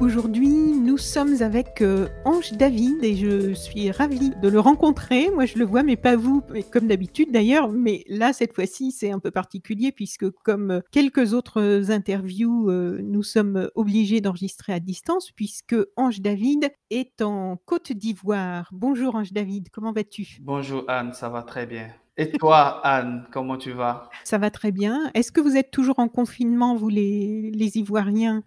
Aujourd'hui, nous sommes avec euh, Ange David et je suis ravie de le rencontrer. Moi, je le vois, mais pas vous, mais comme d'habitude d'ailleurs. Mais là, cette fois-ci, c'est un peu particulier puisque, comme euh, quelques autres interviews, euh, nous sommes obligés d'enregistrer à distance puisque Ange David est en Côte d'Ivoire. Bonjour Ange David, comment vas-tu? Bonjour Anne, ça va très bien. Et toi, Anne, comment tu vas? Ça va très bien. Est-ce que vous êtes toujours en confinement, vous les, les Ivoiriens?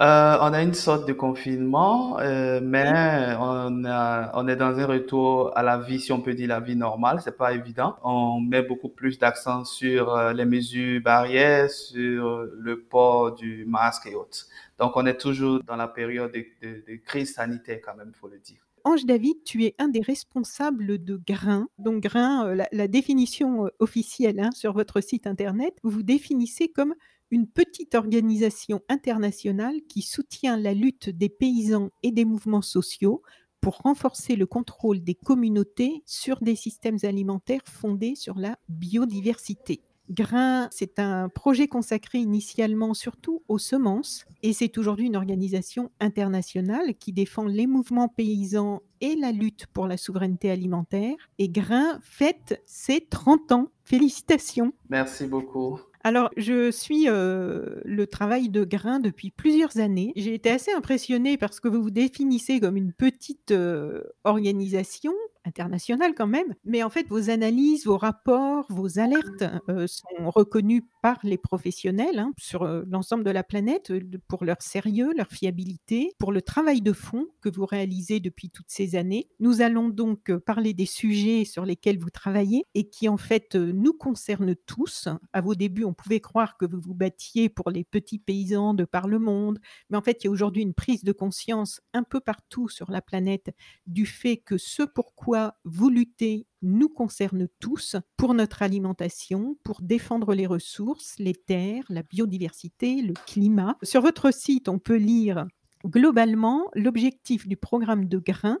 Euh, on a une sorte de confinement, euh, mais on, a, on est dans un retour à la vie, si on peut dire la vie normale. C'est pas évident. On met beaucoup plus d'accent sur euh, les mesures barrières, sur le port du masque et autres. Donc, on est toujours dans la période de, de, crise sanitaire, quand même, faut le dire. Ange David, tu es un des responsables de Grain. Donc Grain, la, définition officielle hein, sur votre site internet, vous définissez comme une petite organisation internationale qui soutient la lutte des paysans et des mouvements sociaux pour renforcer le contrôle des communautés sur des systèmes alimentaires fondés sur la biodiversité. Grain, c'est un projet consacré initialement surtout aux semences et c'est aujourd'hui une organisation internationale qui défend les mouvements paysans et la lutte pour la souveraineté alimentaire. Et Grain fête ses 30 ans. Félicitations. Merci beaucoup. Alors, je suis euh, le travail de Grain depuis plusieurs années. J'ai été assez impressionnée parce que vous vous définissez comme une petite euh, organisation international quand même. Mais en fait, vos analyses, vos rapports, vos alertes euh, sont reconnus par les professionnels hein, sur euh, l'ensemble de la planète euh, pour leur sérieux, leur fiabilité, pour le travail de fond que vous réalisez depuis toutes ces années. Nous allons donc parler des sujets sur lesquels vous travaillez et qui en fait nous concernent tous. À vos débuts, on pouvait croire que vous vous battiez pour les petits paysans de par le monde, mais en fait, il y a aujourd'hui une prise de conscience un peu partout sur la planète du fait que ce pourquoi vous luttez nous concerne tous pour notre alimentation, pour défendre les ressources, les terres, la biodiversité, le climat. Sur votre site, on peut lire globalement l'objectif du programme de grains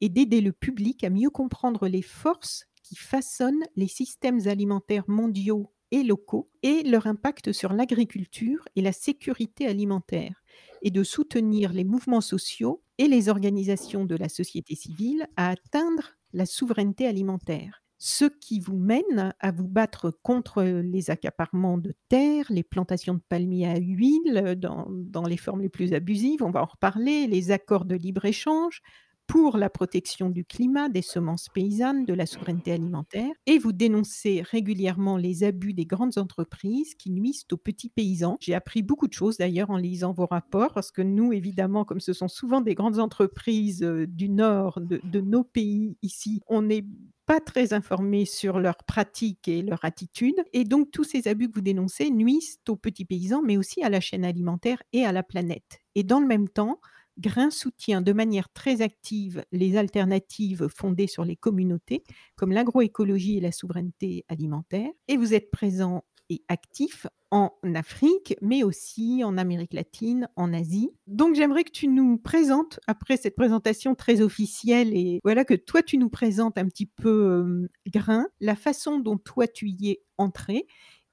est d'aider le public à mieux comprendre les forces qui façonnent les systèmes alimentaires mondiaux et locaux et leur impact sur l'agriculture et la sécurité alimentaire, et de soutenir les mouvements sociaux et les organisations de la société civile à atteindre la souveraineté alimentaire. Ce qui vous mène à vous battre contre les accaparements de terres, les plantations de palmiers à huile dans, dans les formes les plus abusives, on va en reparler, les accords de libre-échange, pour la protection du climat, des semences paysannes, de la souveraineté alimentaire, et vous dénoncez régulièrement les abus des grandes entreprises qui nuisent aux petits paysans. J'ai appris beaucoup de choses d'ailleurs en lisant vos rapports, parce que nous, évidemment, comme ce sont souvent des grandes entreprises euh, du nord de, nos pays ici, on n'est pas très informés sur leurs pratiques et leurs attitudes. Et donc, tous ces abus que vous dénoncez nuisent aux petits paysans, mais aussi à la chaîne alimentaire et à la planète. Et dans le même temps, Grain soutient de manière très active les alternatives fondées sur les communautés, comme l'agroécologie et la souveraineté alimentaire. Et vous êtes présent et actif en Afrique, mais aussi en Amérique latine, en Asie. Donc j'aimerais que tu nous présentes, après cette présentation très officielle, et voilà que toi tu nous présentes un petit peu Grain, la façon dont toi tu y es entré,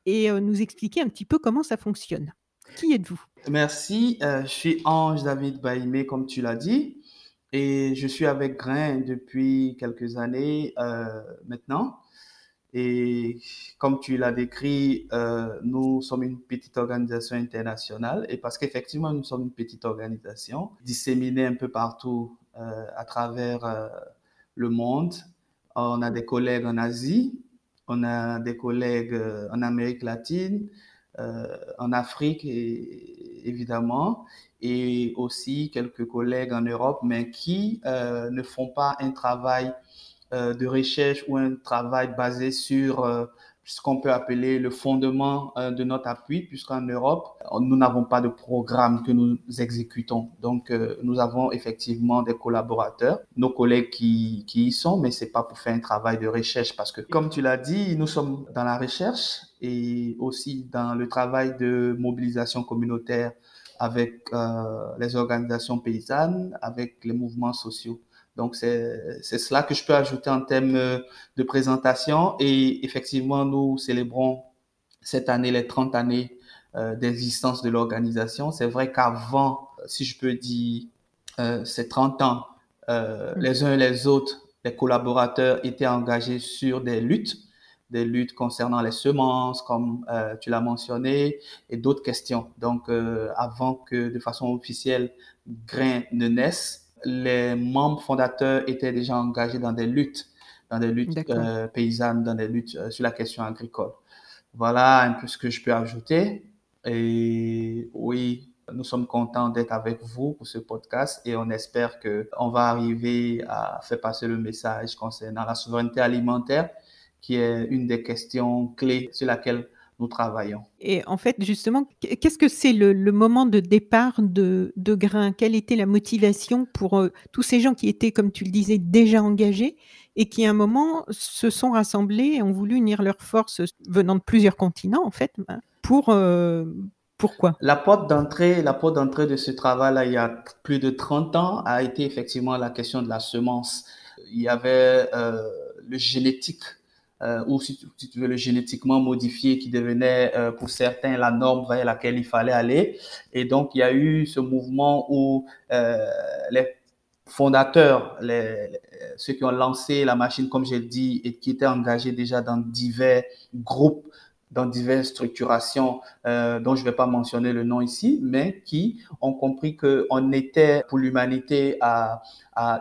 et nous expliquer un petit peu comment ça fonctionne. Qui êtes-vous? Merci, euh, je suis Ange David Baïmé, comme tu l'as dit, et je suis avec Grain depuis quelques années euh, maintenant. Et comme tu l'as décrit, euh, nous sommes une petite organisation internationale, et parce qu'effectivement, nous sommes une petite organisation disséminée un peu partout à travers le monde. On a des collègues en Asie, on a des collègues en Amérique latine, en Afrique évidemment, et aussi quelques collègues en Europe, mais qui euh, ne font pas un travail de recherche ou un travail basé sur ce qu'on peut appeler le fondement euh, de notre appui, puisqu'en Europe, nous n'avons pas de programme que nous exécutons. Donc, euh, nous avons effectivement des collaborateurs, nos collègues qui, qui y sont, mais c'est pas pour faire un travail de recherche, parce que, comme tu l'as dit, nous sommes dans la recherche et aussi dans le travail de mobilisation communautaire avec euh, les organisations paysannes, avec les mouvements sociaux. Donc, c'est cela que je peux ajouter en termes euh, de présentation. Et effectivement, nous célébrons cette année les 30 années euh, d'existence de l'organisation. C'est vrai qu'avant, si je peux dire, euh, ces 30 ans, euh, mm. les uns et les autres, les collaborateurs étaient engagés sur des luttes, des luttes concernant les semences, comme euh, tu l'as mentionné, et d'autres questions. Donc, euh, avant que de façon officielle, Grain ne naisse, les membres fondateurs étaient déjà engagés dans des luttes, dans des luttes euh, paysannes, dans des luttes euh, sur la question agricole. Voilà un peu ce que je peux ajouter. Et oui, nous sommes contents d'être avec vous pour ce podcast et on espère que on va arriver à faire passer le message concernant la souveraineté alimentaire, qui est une des questions clés sur laquelle nous travaillons. Et en fait, justement, qu'est-ce que c'est le, moment de départ de, de Grain? Quelle était la motivation pour euh, tous ces gens qui étaient, comme tu le disais, déjà engagés et qui, à un moment, se sont rassemblés et ont voulu unir leurs forces venant de plusieurs continents, en fait, ben, pour... Euh, pourquoi La porte d'entrée, la porte d'entrée de ce travail-là, il y a plus de 30 ans, a été effectivement la question de la semence. Il y avait euh, le génétique euh, ou si tu, veux le génétiquement modifié qui devenait euh, pour certains la norme vers laquelle il fallait aller. Et donc il y a eu ce mouvement où euh, les fondateurs, ceux qui ont lancé la machine, comme j'ai dit, et qui étaient engagés déjà dans divers groupes, dans diverses structurations dont je ne vais pas mentionner le nom ici, mais qui ont compris qu'on était pour l'humanité à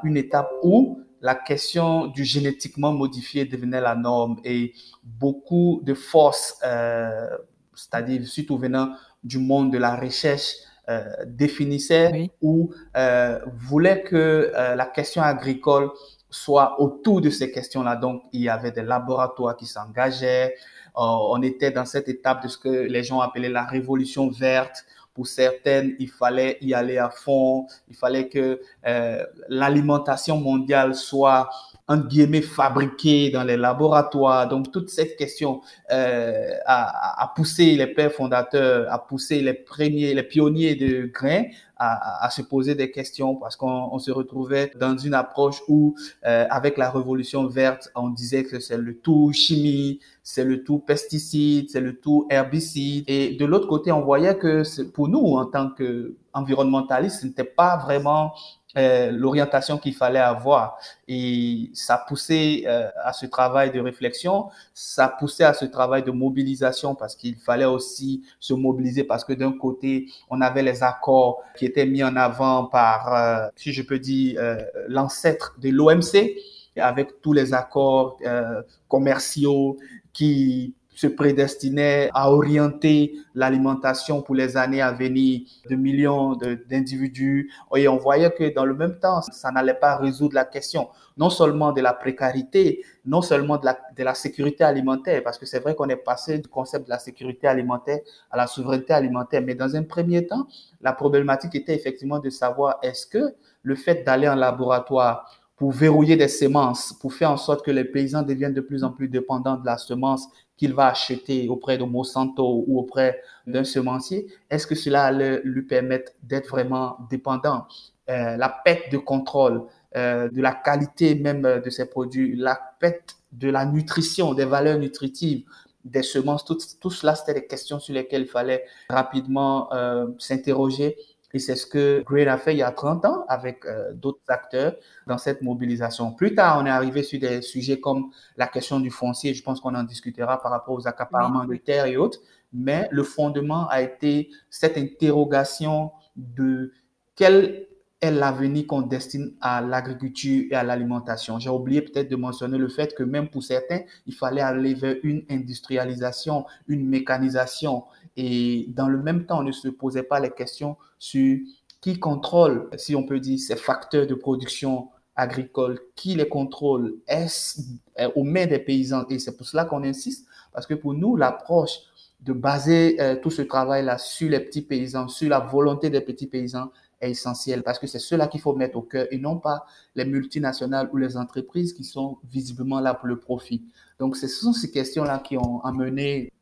une étape où la question du génétiquement modifié devenait la norme et beaucoup de forces, euh, c'est-à-dire surtout venant du monde de la recherche, euh, définissaient ou euh, voulaient que la question agricole soit autour de ces questions-là. Donc, il y avait des laboratoires qui s'engageaient. On était dans cette étape de ce que les gens appelaient la révolution verte pour certaines, il fallait y aller à fond. Il fallait que euh, l'alimentation mondiale soit en guillemets fabriquée dans les laboratoires. Donc toute cette question euh, a, a, poussé les pères fondateurs, a poussé les premiers, les pionniers de grains à, à, se poser des questions parce qu'on se retrouvait dans une approche où, euh, avec la révolution verte, on disait que c'est le tout chimie, c'est le tout pesticide, c'est le tout herbicide. Et de l'autre côté, on voyait que pour nous, en tant qu'environnementalistes, ce n'était pas vraiment euh, l'orientation qu'il fallait avoir. Et ça poussait euh, à ce travail de réflexion, ça poussait à ce travail de mobilisation parce qu'il fallait aussi se mobiliser parce que d'un côté, on avait les accords qui étaient mis en avant par, euh, si je peux dire, l'ancêtre de l'OMC avec tous les accords commerciaux qui se prédestinait à orienter l'alimentation pour les années à venir de millions d'individus. Et on voyait que dans le même temps, ça n'allait pas résoudre la question, non seulement de la précarité, non seulement de la, de la sécurité alimentaire, parce que c'est vrai qu'on est passé du concept de la sécurité alimentaire à la souveraineté alimentaire. Mais dans un premier temps, la problématique était effectivement de savoir est-ce que le fait d'aller en laboratoire pour verrouiller des semences, pour faire en sorte que les paysans deviennent de plus en plus dépendants de la semence qu'il va acheter auprès de Monsanto ou auprès d'un semencier, est-ce que cela allait lui permettre d'être vraiment dépendant euh, La perte de contrôle euh, de la qualité même de ces produits, la perte de la nutrition, des valeurs nutritives des semences, tout, tout cela, c'était des questions sur lesquelles il fallait rapidement euh, s'interroger et c'est ce que Green a fait il y a 30 ans avec euh, d'autres acteurs dans cette mobilisation. Plus tard, on est arrivé sur des sujets comme la question du foncier. Je pense qu'on en discutera par rapport aux accaparements de terres et autres. Mais le fondement a été cette interrogation de quelle est l'avenir qu'on destine à l'agriculture et à l'alimentation. J'ai oublié peut-être de mentionner le fait que même pour certains, il fallait aller vers une industrialisation, une mécanisation. Et dans le même temps, on ne se posait pas les questions sur qui contrôle, si on peut dire, ces facteurs de production agricole, qui les contrôle, est-ce euh, aux mains des paysans? Et c'est pour cela qu'on insiste, parce que pour nous, l'approche de baser euh, tout ce travail-là sur les petits paysans, sur la volonté des petits paysans est essentielle, parce que c'est cela qu'il faut mettre au cœur et non pas les multinationales ou les entreprises qui sont visiblement là pour le profit. Donc, ce sont ces questions-là qui ont amené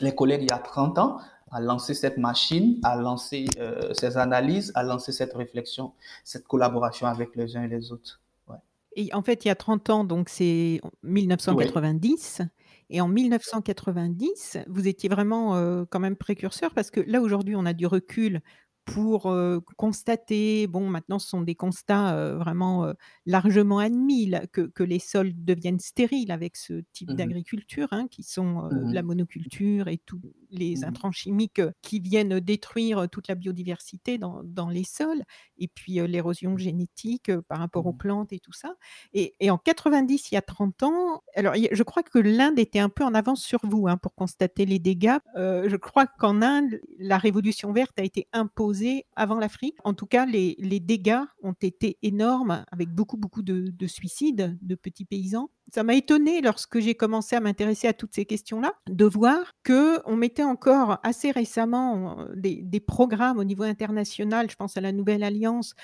les collègues il y a 30 ans à lancer cette machine, à lancer euh, ces analyses, à lancer cette réflexion, cette collaboration avec les uns et les autres. Et en fait, il y a 30 ans, donc c'est 1990. Et en 1990, vous étiez vraiment euh, quand même précurseur parce que là, aujourd'hui, on a du recul pour constater, bon, maintenant ce sont des constats vraiment largement admis, que, les sols deviennent stériles avec ce type mmh d'agriculture, hein, qui sont mmh la monoculture et tous les mmh intrants chimiques qui viennent détruire toute la biodiversité dans, les sols, et puis l'érosion génétique par rapport aux plantes et tout ça. Et, en 90, il y a 30 ans, alors je crois que l'Inde était un peu en avance sur vous hein, pour constater les dégâts. je crois qu'en Inde, la révolution verte a été imposée avant l'Afrique. En tout cas, les, dégâts ont été énormes avec beaucoup, beaucoup de, suicides de petits paysans. Ça m'a étonné lorsque j'ai commencé à m'intéresser à toutes ces questions-là, de voir que on mettait encore assez récemment euh, des, des, programmes au niveau international, je pense à la Nouvelle Alliance,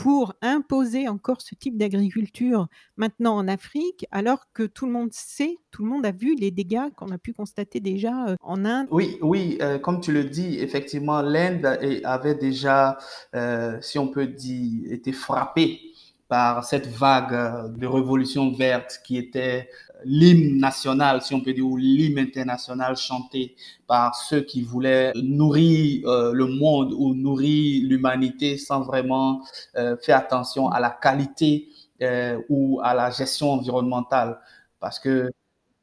pour imposer encore ce type d'agriculture maintenant en Afrique, alors que tout le monde sait, tout le monde a vu les dégâts qu'on a pu constater déjà euh, en Inde. Oui, oui, euh, comme tu le dis, effectivement, l'Inde avait déjà, euh, si on peut dire, été frappée par cette vague de révolution verte qui était l'hymne national, si on peut dire, ou l'hymne international chanté par ceux qui voulaient nourrir euh, le monde ou nourrir l'humanité sans vraiment euh, faire attention à la qualité euh, ou à la gestion environnementale. Parce que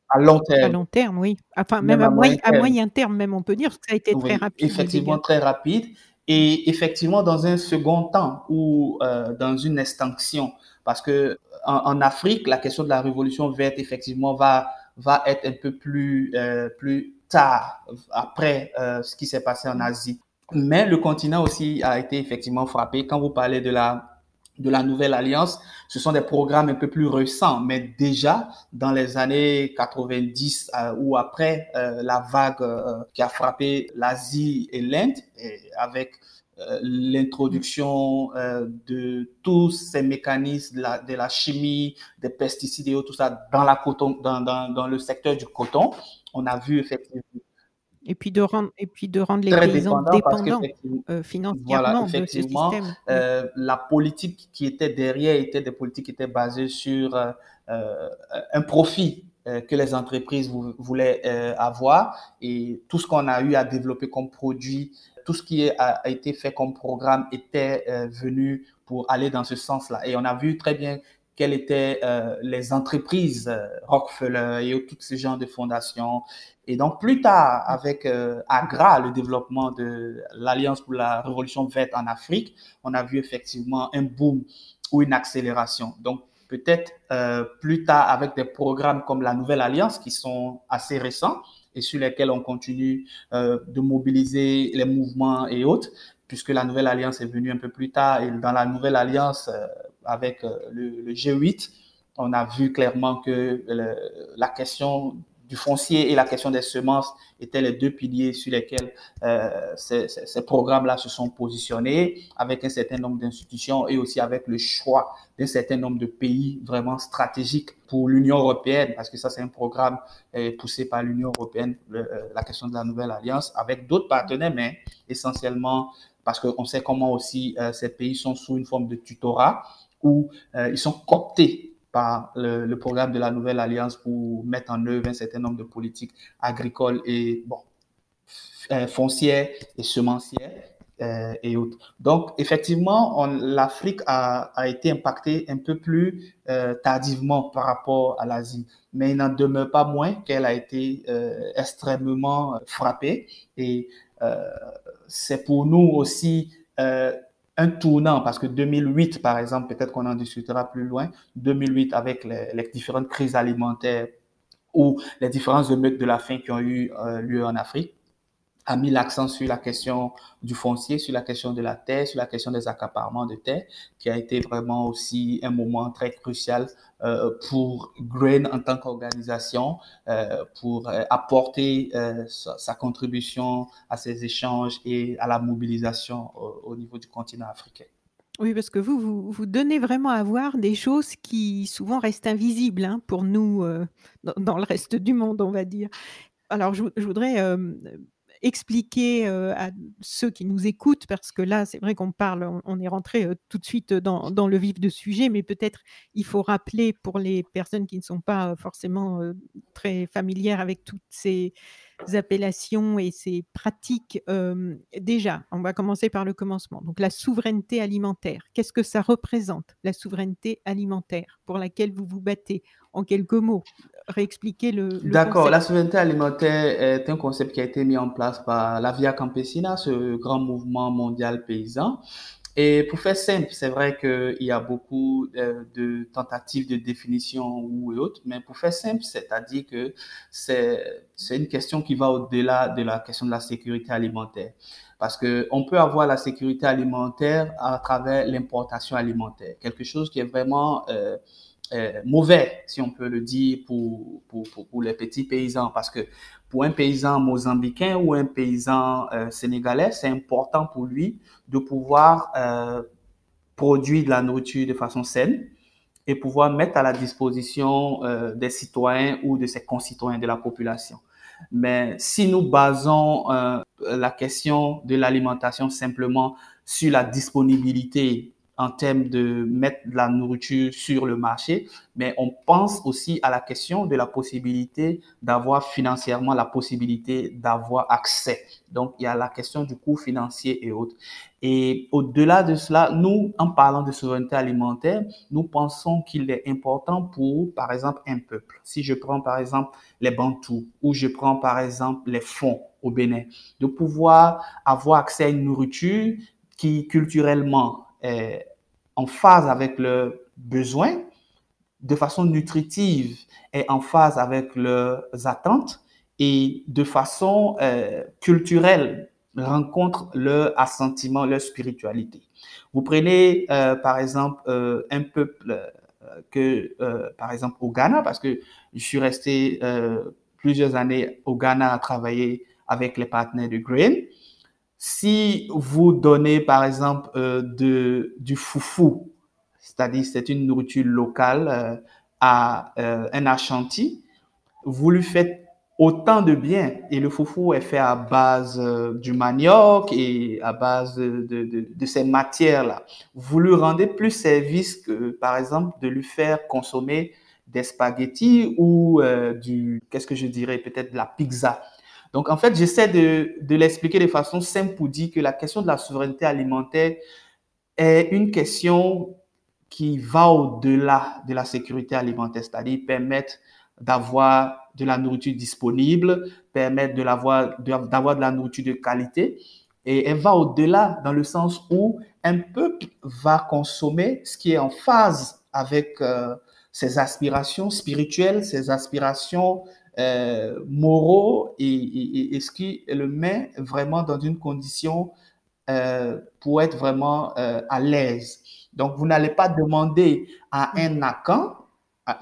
à long terme. À long terme, oui. Enfin, même, à, moyen, terme. à, moyen, terme. même, on peut dire, que ça a été très rapide. Effectivement, très rapide. Et effectivement, dans un second temps ou dans une extinction, parce que en, Afrique, la question de la révolution verte, effectivement, va, va être un peu plus, euh, plus tard, après euh, ce qui s'est passé en Asie. Mais le continent aussi a été effectivement frappé. Quand vous parlez de la de la nouvelle alliance, ce sont des programmes un peu plus récents, mais déjà dans les années 90 euh, ou après la vague qui a frappé l'Asie et l'Inde, avec l'introduction euh, de tous ces mécanismes de la, de la, chimie, des pesticides et tout ça dans, la coton, dans, dans, dans le secteur du coton. On a vu effectivement et puis de rendre et puis de rendre les paysans dépendants euh, financièrement de ce système. Euh, la politique qui était derrière était des politiques qui étaient basées sur euh, un profit que les entreprises voulaient avoir et tout ce qu'on a eu à développer comme produit tout ce qui a, été fait comme programme était euh, venu pour aller dans ce sens-là. Et on a vu très bien quelles étaient euh, les entreprises euh, Rockefeller et tous ces genres de fondations. Et donc plus tard, avec AGRA, le développement de l'Alliance pour la Révolution verte en Afrique, on a vu effectivement un boom ou une accélération. Donc peut-être plus tard avec des programmes comme la Nouvelle Alliance qui sont assez récents, et sur lesquels on continue euh, de mobiliser les mouvements et autres, puisque la nouvelle alliance est venue un peu plus tard. Et dans la nouvelle alliance, euh, avec euh, le, le, G8, on a vu clairement que la question du foncier et la question des semences étaient les deux piliers sur lesquels euh, ces, ces, programmes-là se sont positionnés, avec un certain nombre d'institutions et aussi avec le choix d'un certain nombre de pays vraiment stratégiques pour l'Union européenne, parce que ça c'est un programme euh, poussé par l'Union européenne, euh, la question de la nouvelle alliance, avec d'autres partenaires, mais essentiellement parce qu'on sait comment aussi euh, ces pays sont sous une forme de tutorat où ils sont cooptés le, programme de la nouvelle alliance pour mettre en œuvre un certain nombre de politiques agricoles et bon, euh, foncières et semencières euh, et autres. Donc, effectivement, l'Afrique a, a, été impactée un peu plus euh, tardivement par rapport à l'Asie, mais il n'en demeure pas moins qu'elle a été extrêmement frappée et c'est pour nous aussi un tournant parce que 2008, par exemple, peut-être qu'on en discutera plus loin, 2008 avec les, les différentes crises alimentaires ou les différentes émeutes de la faim qui ont eu euh, lieu en Afrique a mis l'accent sur la question du foncier, sur la question de la terre, sur la question des accaparements de terre, qui a été vraiment aussi un moment très crucial euh, pour Grain en tant qu'organisation, euh, pour euh, apporter sa, contribution à ces échanges et à la mobilisation au, au niveau du continent africain. Oui, parce que vous, vous, vous, donnez vraiment à voir des choses qui souvent restent invisibles hein, pour nous dans, le reste du monde, on va dire. Alors, je, je voudrais expliquer euh, à ceux qui nous écoutent, parce que là, c'est vrai qu'on parle, on, est rentré euh, tout de suite dans, dans, le vif de sujet, mais peut-être il faut rappeler pour les personnes qui ne sont pas forcément euh, très familières avec toutes ces appellations et ces pratiques. Euh, déjà, on va commencer par le commencement. Donc la souveraineté alimentaire. Qu'est-ce que ça représente, la souveraineté alimentaire pour laquelle vous vous battez? En quelques mots, réexpliquer le... le D'accord, la souveraineté alimentaire est un concept qui a été mis en place par la Via Campesina, ce grand mouvement mondial paysan. Et pour faire simple, c'est vrai qu'il y a beaucoup de, de, tentatives de définition ou autres, mais pour faire simple, c'est-à-dire que c'est une question qui va au-delà de la question de la sécurité alimentaire. Parce que on peut avoir la sécurité alimentaire à travers l'importation alimentaire, quelque chose qui est vraiment euh, euh, mauvais, si on peut le dire, pour, pour, pour, pour, les petits paysans. Parce que pour un paysan mozambicain ou un paysan euh, sénégalais, c'est important pour lui de pouvoir euh, produire de la nourriture de façon saine et pouvoir mettre à la disposition euh, des citoyens ou de ses concitoyens de la population. Mais si nous basons la question de l'alimentation simplement sur la disponibilité en termes de mettre de la nourriture sur le marché, mais on pense aussi à la question de la possibilité d'avoir financièrement la possibilité d'avoir accès. Donc, il y a la question du coût financier et autres. Et au-delà de cela, nous, en parlant de souveraineté alimentaire, nous pensons qu'il est important pour, par exemple, un peuple. Si je prends, par exemple, les Bantous ou je prends, par exemple, les fonds au Bénin, de pouvoir avoir accès à une nourriture qui, culturellement, euh, en phase avec leurs besoins, de façon nutritive et en phase avec leurs attentes et de façon euh, culturelle rencontre leur assentiment, leur spiritualité. Vous prenez euh, par exemple euh, un peuple que, par exemple au Ghana, parce que je suis resté plusieurs années au Ghana à travailler avec les partenaires de Grain, si vous donnez, par exemple, euh, de, du foufou, c'est-à-dire c'est une nourriture locale euh, à euh, un Ashanti, vous lui faites autant de bien. Et le foufou est fait à base du manioc et à base de, de ces matières-là. Vous lui rendez plus service que, par exemple, de lui faire consommer des spaghettis ou euh, du, qu'est-ce que je dirais, peut-être de la pizza. Donc, en fait, j'essaie de, l'expliquer de façon simple pour dire que la question de la souveraineté alimentaire est une question qui va au-delà de la sécurité alimentaire, c'est-à-dire permettre d'avoir de la nourriture disponible, permettre d'avoir de la nourriture de qualité. Et elle va au-delà dans le sens où un peuple va consommer ce qui est en phase avec euh, ses aspirations spirituelles, ses aspirations euh, moraux et, et, et, ce qui le met vraiment dans une condition euh, pour être vraiment euh, à l'aise. Donc, vous n'allez pas demander à un Akan,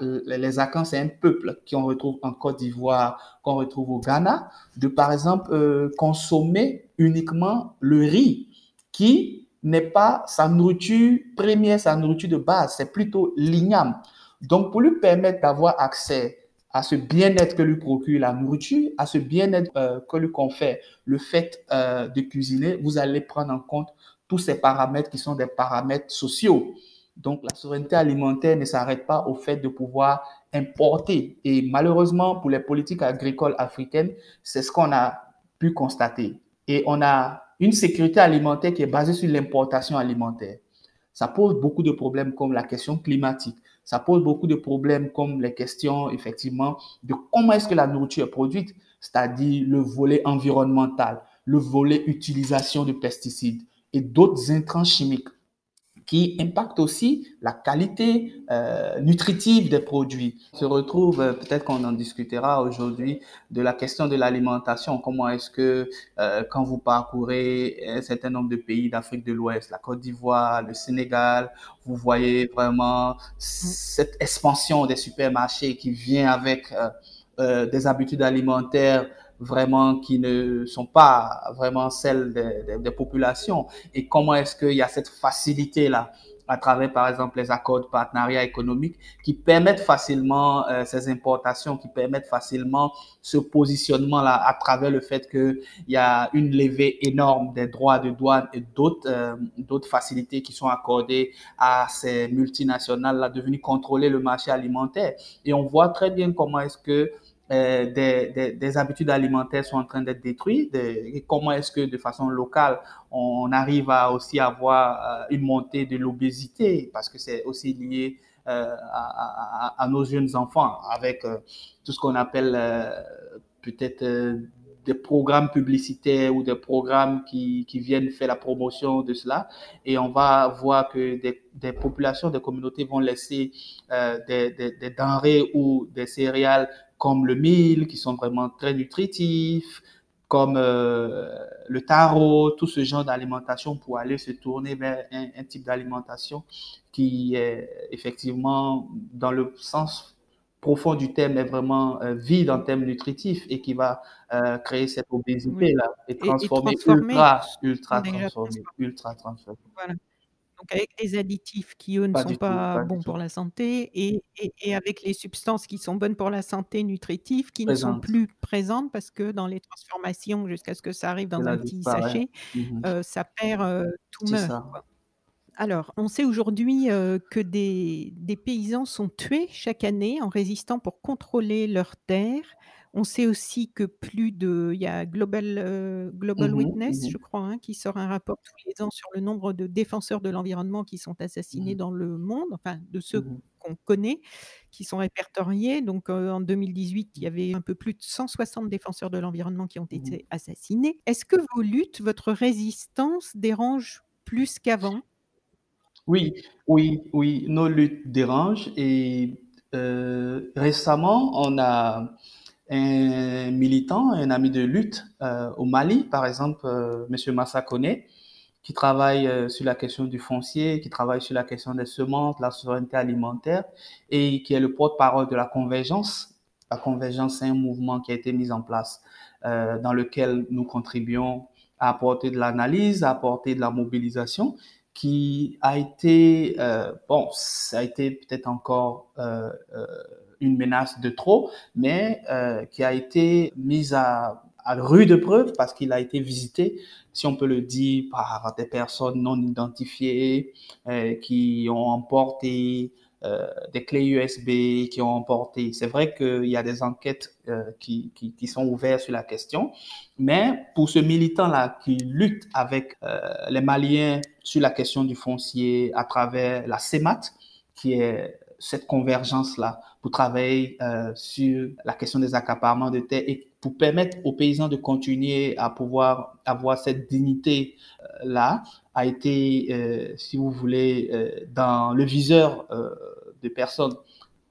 les Akans, c'est un peuple qu'on retrouve en Côte d'Ivoire, qu'on retrouve au Ghana, de par exemple euh, consommer uniquement le riz, qui n'est pas sa nourriture première, sa nourriture de base, c'est plutôt l'igname. Donc, pour lui permettre d'avoir accès à ce bien-être que lui procure la nourriture, à ce bien-être euh, que lui confère le fait euh, de cuisiner, vous allez prendre en compte tous ces paramètres qui sont des paramètres sociaux. Donc la souveraineté alimentaire ne s'arrête pas au fait de pouvoir importer. Et malheureusement, pour les politiques agricoles africaines, c'est ce qu'on a pu constater. Et on a une sécurité alimentaire qui est basée sur l'importation alimentaire. Ça pose beaucoup de problèmes comme la question climatique ça pose beaucoup de problèmes comme les questions, effectivement, de comment est-ce que la nourriture est produite, c'est-à-dire le volet environnemental, le volet utilisation de pesticides et d'autres intrants chimiques. Qui impacte aussi la qualité euh, nutritive des produits. On se retrouve, euh, peut-être qu'on en discutera aujourd'hui, de la question de l'alimentation. Comment est-ce que euh, quand vous parcourez un certain nombre de pays d'Afrique de l'Ouest, la Côte d'Ivoire, le Sénégal, vous voyez vraiment cette expansion des supermarchés qui vient avec euh, euh, des habitudes alimentaires vraiment qui ne sont pas vraiment celles des, des, populations? Et comment est-ce qu'il y a cette facilité là à travers par exemple les accords de partenariat économique qui permettent facilement euh, ces importations, qui permettent facilement ce positionnement là à travers le fait qu'il y a une levée énorme des droits de douane et d'autres euh, d'autres facilités qui sont accordées à ces multinationales là devenues contrôler le marché alimentaire? Et on voit très bien comment est-ce que euh, des, des, des, habitudes alimentaires sont en train d'être détruites et comment est-ce que de façon locale on arrive à aussi avoir euh, une montée de l'obésité? Parce que c'est aussi lié euh, à, à, à, nos jeunes enfants avec euh, tout ce qu'on appelle euh, peut-être des programmes publicitaires ou des programmes qui, qui, viennent faire la promotion de cela. Et on va voir que des, des populations, des communautés vont laisser euh, des, des, des, denrées ou des céréales comme le mil, qui sont vraiment très nutritifs, comme euh, le taro, tout ce genre d'alimentation pour aller se tourner vers un, un type d'alimentation qui est effectivement dans le sens profond du terme est vraiment euh, vide en termes nutritifs et qui va euh, créer cette obésité là et transformer, et, et transformer ultra ultra transformé ultra transformé. Voilà donc avec des additifs qui, eux, ne Pas sont tout, pas bons pour la santé et, et- et avec les substances qui sont bonnes pour la santé nutritives qui ne sont plus présentes parce que dans les transformations, jusqu'à ce que ça arrive dans un petit sachet, Mhm. euh, ça perd, euh, tout meurt. Alors, on sait aujourd'hui euh, que des, des paysans sont tués chaque année en résistant pour contrôler leurs terres. On sait aussi que plus de... Il y a Global, euh, Global Mhm, Witness, mhm, je crois, hein, qui sort un rapport tous les ans sur le nombre de défenseurs de l'environnement qui sont assassinés mhm, dans le monde, enfin de ceux qu'on connaît, qui sont répertoriés. Donc euh, en 2018, il y avait un peu plus de 160 défenseurs de l'environnement qui ont été assassinés. Est-ce que vos luttes, votre résistance dérange plus qu'avant? Oui, oui, oui, nos luttes dérangent et euh, récemment, on a un militant, un ami de lutte euh, au Mali, par exemple, euh, Monsieur Massa qui travaille euh, sur la question du foncier, qui travaille sur la question des semences, la souveraineté alimentaire et qui est le porte-parole de la convergence. La convergence, c'est un mouvement qui a été mis en place euh, dans lequel nous contribuons à apporter de l'analyse, à apporter de la mobilisation, qui a été, euh, bon, ça a été peut-être encore euh, une menace de trop, mais euh, qui a été mise à, rude preuve parce qu'il a été visité, si on peut le dire, par des personnes non identifiées euh, qui ont emporté euh, des clés USB, qui ont emporté. C'est vrai qu'il y a des enquêtes qui, sont ouvertes sur la question, mais pour ce militant-là qui lutte avec les Maliens sur la question du foncier à travers la CEMAT, qui est cette convergence-là pour travailler euh, sur la question des accaparements de terre et pour permettre aux paysans de continuer à pouvoir avoir cette dignité-là, a été, euh, si vous voulez, euh, dans le viseur euh, de personnes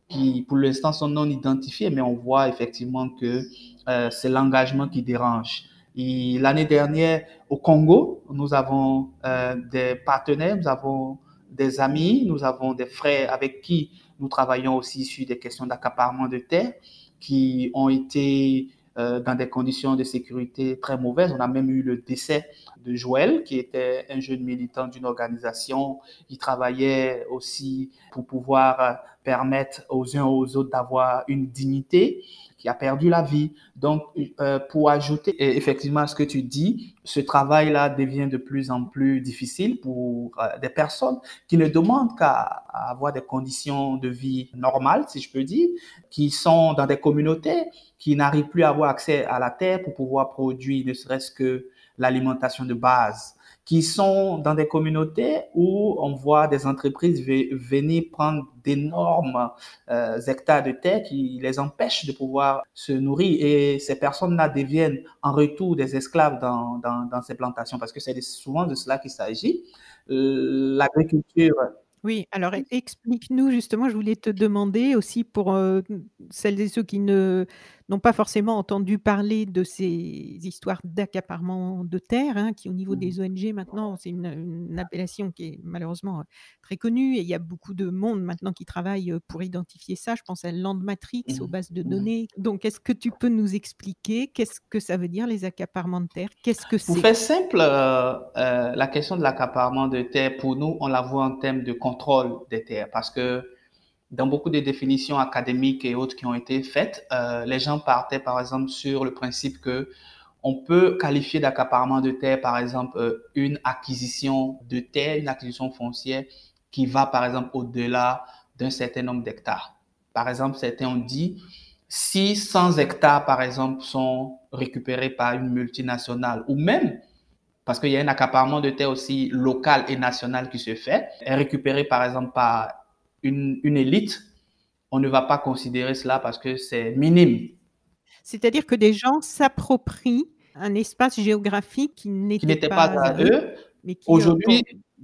qui, pour l'instant, sont non identifiées, mais on voit effectivement que euh, c'est l'engagement qui dérange. Et l'année dernière, au Congo, nous avons euh, des partenaires, nous avons des amis, nous avons des frères avec qui nous travaillons aussi sur des questions d'accaparement de terre qui ont été euh, dans des conditions de sécurité très mauvaises. On a même eu le décès de Joël, qui était un jeune militant d'une organisation. Il travaillait aussi pour pouvoir permettre aux uns aux autres d'avoir une dignité qui a perdu la vie. Donc, euh, pour ajouter effectivement à ce que tu dis, ce travail-là devient de plus en plus difficile pour euh, des personnes qui ne demandent qu'à avoir des conditions de vie normales, si je peux dire, qui sont dans des communautés qui n'arrivent plus à avoir accès à la terre pour pouvoir produire ne serait-ce que l'alimentation de base, qui sont dans des communautés où on voit des entreprises venir prendre d'énormes euh, hectares de terre qui les empêchent de pouvoir se nourrir. Et ces personnes-là deviennent en retour des esclaves dans, dans, ces plantations, parce que c'est souvent de cela qu'il s'agit. l'agriculture. Oui, alors explique-nous justement, je voulais te demander aussi pour, heu, celles et ceux qui ne n'ont pas forcément entendu parler de ces histoires d'accaparement de terres, hein, qui au niveau Mmh des ONG maintenant, c'est une une appellation qui est malheureusement, heu, très connue et il y a beaucoup de monde maintenant qui travaille, pour identifier ça. Je pense à Landmatrix, aux Mmh bases de Mmh données. Donc est-ce que tu peux nous expliquer qu'est-ce que ça veut dire les accaparements de terres? Qu'est-ce que Pour c'est? faire simple, euh, euh, la question de l'accaparement de terres, pour nous, on la voit en termes de contrôle des terres, parce que dans beaucoup de définitions académiques et autres qui ont été faites, euh, les gens partaient par exemple sur le principe que on peut qualifier d'accaparement de terre, par exemple, euh, une acquisition de terre, une acquisition foncière qui va par exemple au-delà d'un certain nombre d'hectares. Par exemple, certains ont dit si 100 hectares, par exemple, sont récupérés par une multinationale ou même parce qu'il y a un accaparement de terre aussi local et national qui se fait, est récupéré par exemple par une, une élite, on ne va pas considérer cela parce que c'est minime. C'est-à-dire que des gens s'approprient un espace géographique qui n'était pas pas à eux, mais qui, pour Aujourd'hui,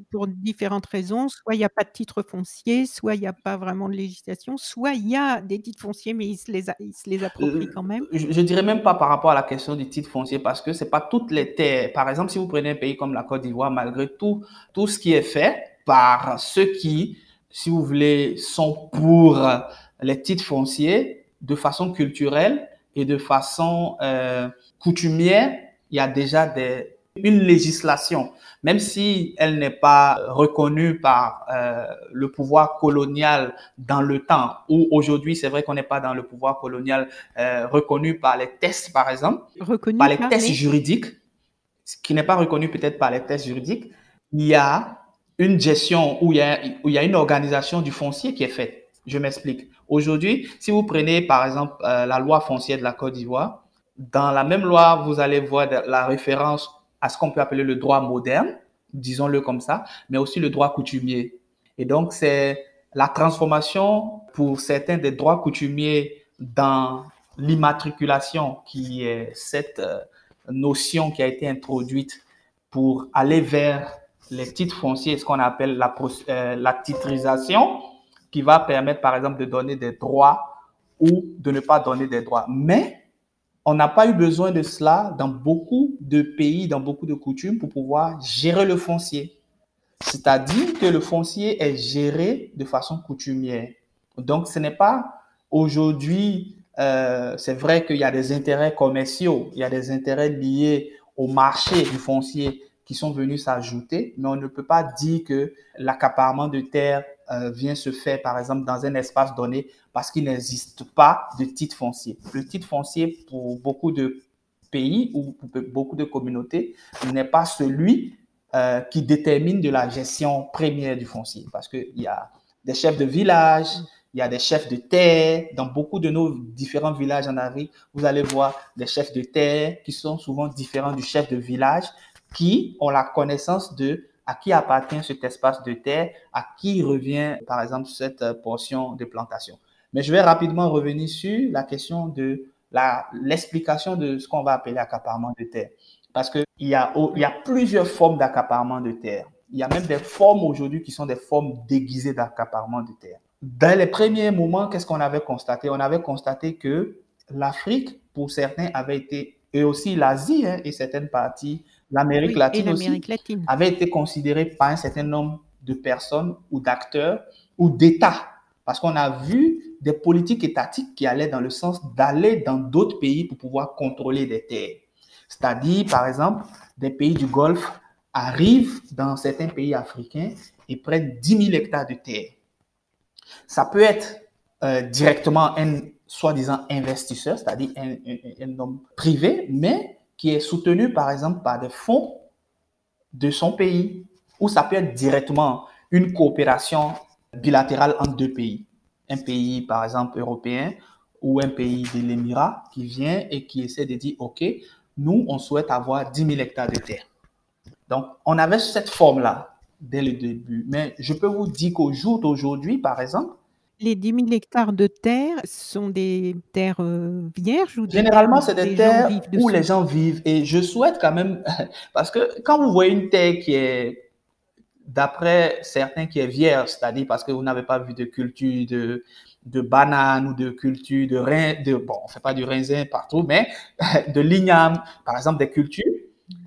pour différentes raisons, soit il y a pas de titre foncier, soit il y a pas vraiment de législation, soit il y a des titres fonciers, mais ils se les a ils se les approprient euh, quand même. je, je dirais même pas par rapport à la question du titre foncier parce que c'est pas toutes les terres. Par exemple, si vous prenez un pays comme la Côte d'Ivoire, malgré tout, tout ce qui est fait par ceux qui, si vous voulez, sont pour les titres fonciers de façon culturelle et de façon euh, coutumière, il y a déjà des, une législation, même si elle n'est pas reconnue par euh, le pouvoir colonial dans le temps, ou aujourd'hui c'est vrai qu'on n'est pas dans le pouvoir colonial euh, reconnu par les tests, par exemple, Reconnu par les tests juridiques, ce qui n'est pas reconnu peut-être par les tests juridiques, il y a une gestion où il y a, une organisation du foncier qui est faite. Je m'explique. Aujourd'hui, si vous prenez par exemple euh, la loi foncière de la Côte d'Ivoire, dans la même loi, vous allez voir la référence à ce qu'on peut appeler le droit moderne, disons-le comme ça, mais aussi le droit coutumier. Et donc, c'est la transformation pour certains des droits coutumiers dans l'immatriculation qui est cette euh, notion qui a été introduite pour aller vers les titres fonciers, ce qu'on appelle la, euh, la titrisation, qui va permettre, par exemple, de donner des droits ou de ne pas donner des droits. Mais on n'a pas eu besoin de cela dans beaucoup de pays, dans beaucoup de coutumes pour pouvoir gérer le foncier. C'est-à-dire que le foncier est géré de façon coutumière. Donc, ce n'est pas aujourd'hui, euh, c'est vrai qu'il y a des intérêts commerciaux, il y a des intérêts liés au marché du foncier qui sont venus s'ajouter, mais on ne peut pas dire que l'accaparement de terre euh, vient se faire, par exemple, dans un espace donné parce qu'il n'existe pas de titre foncier. Le titre foncier, pour beaucoup de pays ou beaucoup de communautés, n'est pas celui euh, qui détermine de la gestion première du foncier. Parce qu'il y a des chefs de village, il y a des chefs de terre. Dans beaucoup de nos différents villages en Afrique, vous allez voir des chefs de terre qui sont souvent différents du chef de village, qui ont la connaissance de à qui appartient cet espace de terre, à qui revient, par exemple, cette euh, portion de plantation. Mais je vais rapidement revenir sur la question de l'explication de ce qu'on va appeler accaparement de terre. Parce qu'il y, a, y a plusieurs formes d'accaparement de terre. Il y a même des formes aujourd'hui qui sont des formes déguisées d'accaparement de terre. Dans les premiers moments, qu'est-ce qu'on avait constaté? On avait constaté que l'Afrique, pour certains, avait été, et aussi l'Asie hein, et certaines parties, l'Amérique oui, latine aussi, latine. avait été considérée par un certain nombre de personnes ou d'acteurs ou d'États. Parce qu'on a vu des politiques étatiques qui allaient dans le sens d'aller dans d'autres pays pour pouvoir contrôler des terres. C'est-à-dire, par exemple, des pays du Golfe arrivent dans certains pays africains et prennent 10 000 hectares de terre. Ça peut être euh, directement un soi-disant investisseur, c'est-à-dire un, un, un, homme privé, mais qui est soutenu, par exemple, par des fonds de son pays, ou ça peut être directement une coopération bilatérale entre deux pays. Un pays, par exemple, européen ou un pays de l'Émirat qui vient et qui essaie de dire, OK, nous, on souhaite avoir 10 000 hectares de terre. Donc, on avait cette forme-là dès le début. Mais je peux vous dire qu'au jour d'aujourd'hui, par exemple, les 10 000 hectares de terre sont des terres euh, vierges ou des Généralement, c'est des terres où les gens vivent. Et je souhaite quand même, parce que quand vous voyez une terre qui est d'après certains qui est vierge, c'est-à-dire parce que vous n'avez pas vu de culture de, de banane ou de culture de rein, de, bon, on fait pas du raisin partout, mais de l'igname, par exemple, des cultures.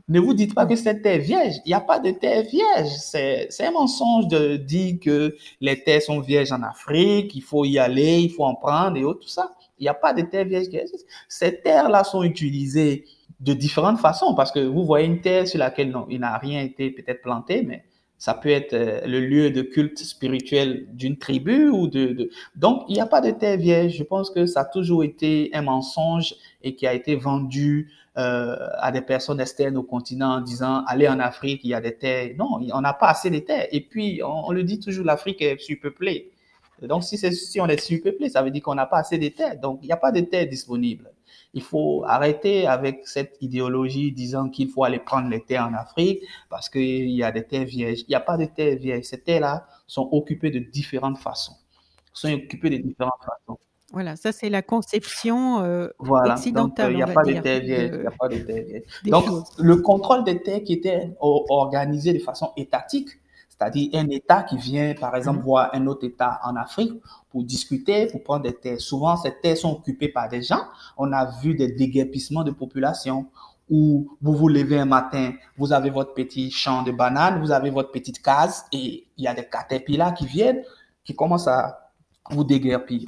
Ne vous dites pas que cette terre vierge. Il n'y a pas de terre vierge. C'est, un mensonge de dire que les terres sont vierges en Afrique, il faut y aller, il faut en prendre et autres, tout ça. Il n'y a pas de terre vierge qui existe. Ces terres-là sont utilisées de différentes façons parce que vous voyez une terre sur laquelle il n'a rien été peut-être planté, mais ça peut être euh, le lieu de culte spirituel d'une tribu ou de, Donc, il n'y a pas de terre vierge. Je pense que ça a toujours été un mensonge et qui a été vendu euh, à des personnes externes au continent en disant allez en Afrique, il y a des terres. Non, on n'a pas assez de terres. Et puis, on, le dit toujours, l'Afrique est surpeuplée. Donc, si, on est surpeuplé, ça veut dire qu'on n'a pas assez de terres. Donc, il n'y a pas de terres disponibles. Il faut arrêter avec cette idéologie disant qu'il faut aller prendre les terres en Afrique parce qu'il y a des terres vierges. Il n'y a pas de terres vierges. Ces terres-là sont occupées de différentes façons. Sont occupées de différentes façons. Voilà, ça c'est la conception euh, voilà. occidentale. Donc, il n'y a, pas de a pas vierges. Donc, le contrôle des terres qui était organisé de façon étatique, c'est-à-dire un État qui vient, par exemple, mhm. voir un autre État en Afrique pour discuter, pour prendre des terres. Souvent, ces terres sont occupées par des gens. On a vu des déguerpissements de population où vous vous levez un matin, vous avez votre petit champ de bananes, vous avez votre petite case et il y a des caterpillars qui viennent, qui commencent à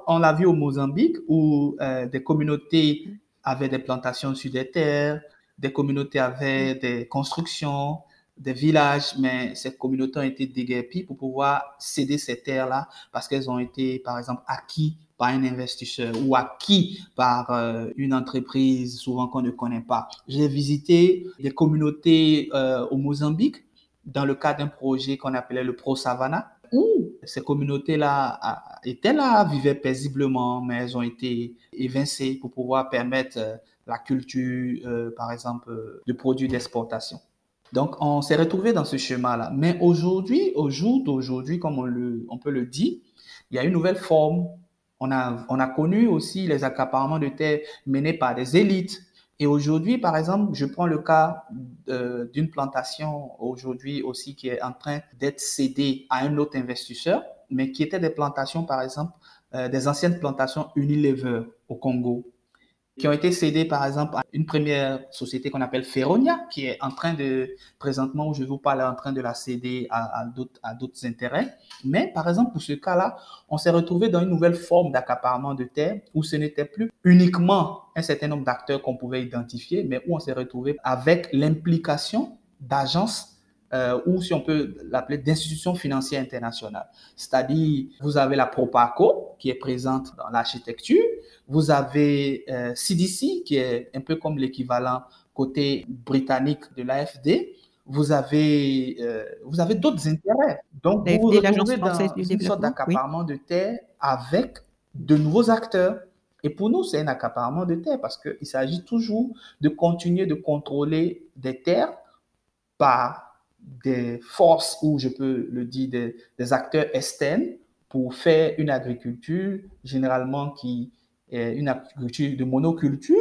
On l'a vu au Mozambique où euh, des communautés avaient des plantations sur des terres, des communautés avaient des constructions, des villages, mais ces communautés ont été déguerpies pour pouvoir céder ces terres-là parce qu'elles ont été, par exemple, acquis par un investisseur ou acquis par euh, une entreprise souvent qu'on ne connaît pas. J'ai visité des communautés euh, au Mozambique dans le cadre d'un projet qu'on appelait le Pro Savannah où ces communautés-là étaient là, vivaient paisiblement, mais elles ont été évincées pour pouvoir permettre euh, la culture, par exemple, de produits d'exportation. Donc, on s'est retrouvé dans ce schéma-là. Mais aujourd'hui, au jour d'aujourd'hui, comme on, le, on peut le dire, il y a une nouvelle forme. On a, on a connu aussi les accaparements de terre menés par des élites. Et aujourd'hui, par exemple, je prends le cas euh, d'une plantation aujourd'hui aussi qui est en train d'être cédée à un autre investisseur, mais qui était des plantations, par exemple, euh, des anciennes plantations Unilever au Congo qui ont été cédés par exemple à une première société qu'on appelle Ferronia, qui est en train de, présentement où je vous parle, en train de la céder à, à d'autres intérêts. Mais par exemple, pour ce cas-là, on s'est retrouvé dans une nouvelle forme d'accaparement de terre où ce n'était plus uniquement un certain nombre d'acteurs qu'on pouvait identifier, mais où on s'est retrouvé avec l'implication d'agences euh, ou si on peut l'appeler d'institutions financières internationales. C'est-à-dire, vous avez la Propaco qui est présente dans l'architecture, vous avez euh, CDC qui est un peu comme l'équivalent côté britannique de l'AFD. Vous avez, euh, vous avez d'autres intérêts. Donc, vous vous retrouvez dans une sorte d'accaparement de terre avec de nouveaux acteurs. Et pour nous, c'est un accaparement de terre parce qu'il s'agit toujours de continuer de contrôler des terres par des forces ou je peux le dire des, acteurs externes pour faire une agriculture généralement qui est une agriculture de monoculture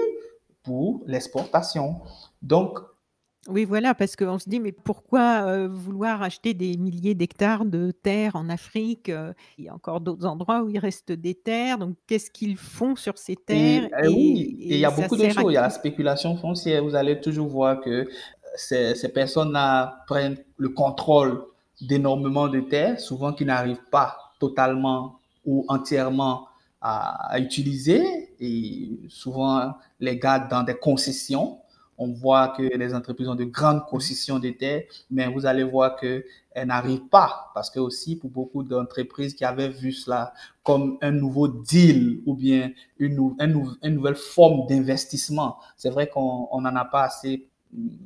pour l'exportation. Donc, oui, voilà, parce qu'on se dit, mais pourquoi euh, vouloir acheter des milliers d'hectares de terres en Afrique euh, Il y a encore d'autres endroits où il reste des terres? Donc, qu'est-ce qu'ils font sur ces terres? et, oui, et il y a beaucoup de choses. Il y a la spéculation foncière. Vous allez toujours voir que ces, personnes-là prennent le contrôle d'énormément de terres, souvent qui n'arrivent pas totalement ou entièrement à, utiliser et souvent les gardent dans des concessions. On voit que les entreprises ont de grandes concessions de terres, mais vous allez voir qu'elles n'arrivent pas parce que aussi pour beaucoup d'entreprises qui avaient vu cela comme un nouveau deal ou bien une, une nouvelle forme d'investissement, c'est vrai qu'on n'en a pas assez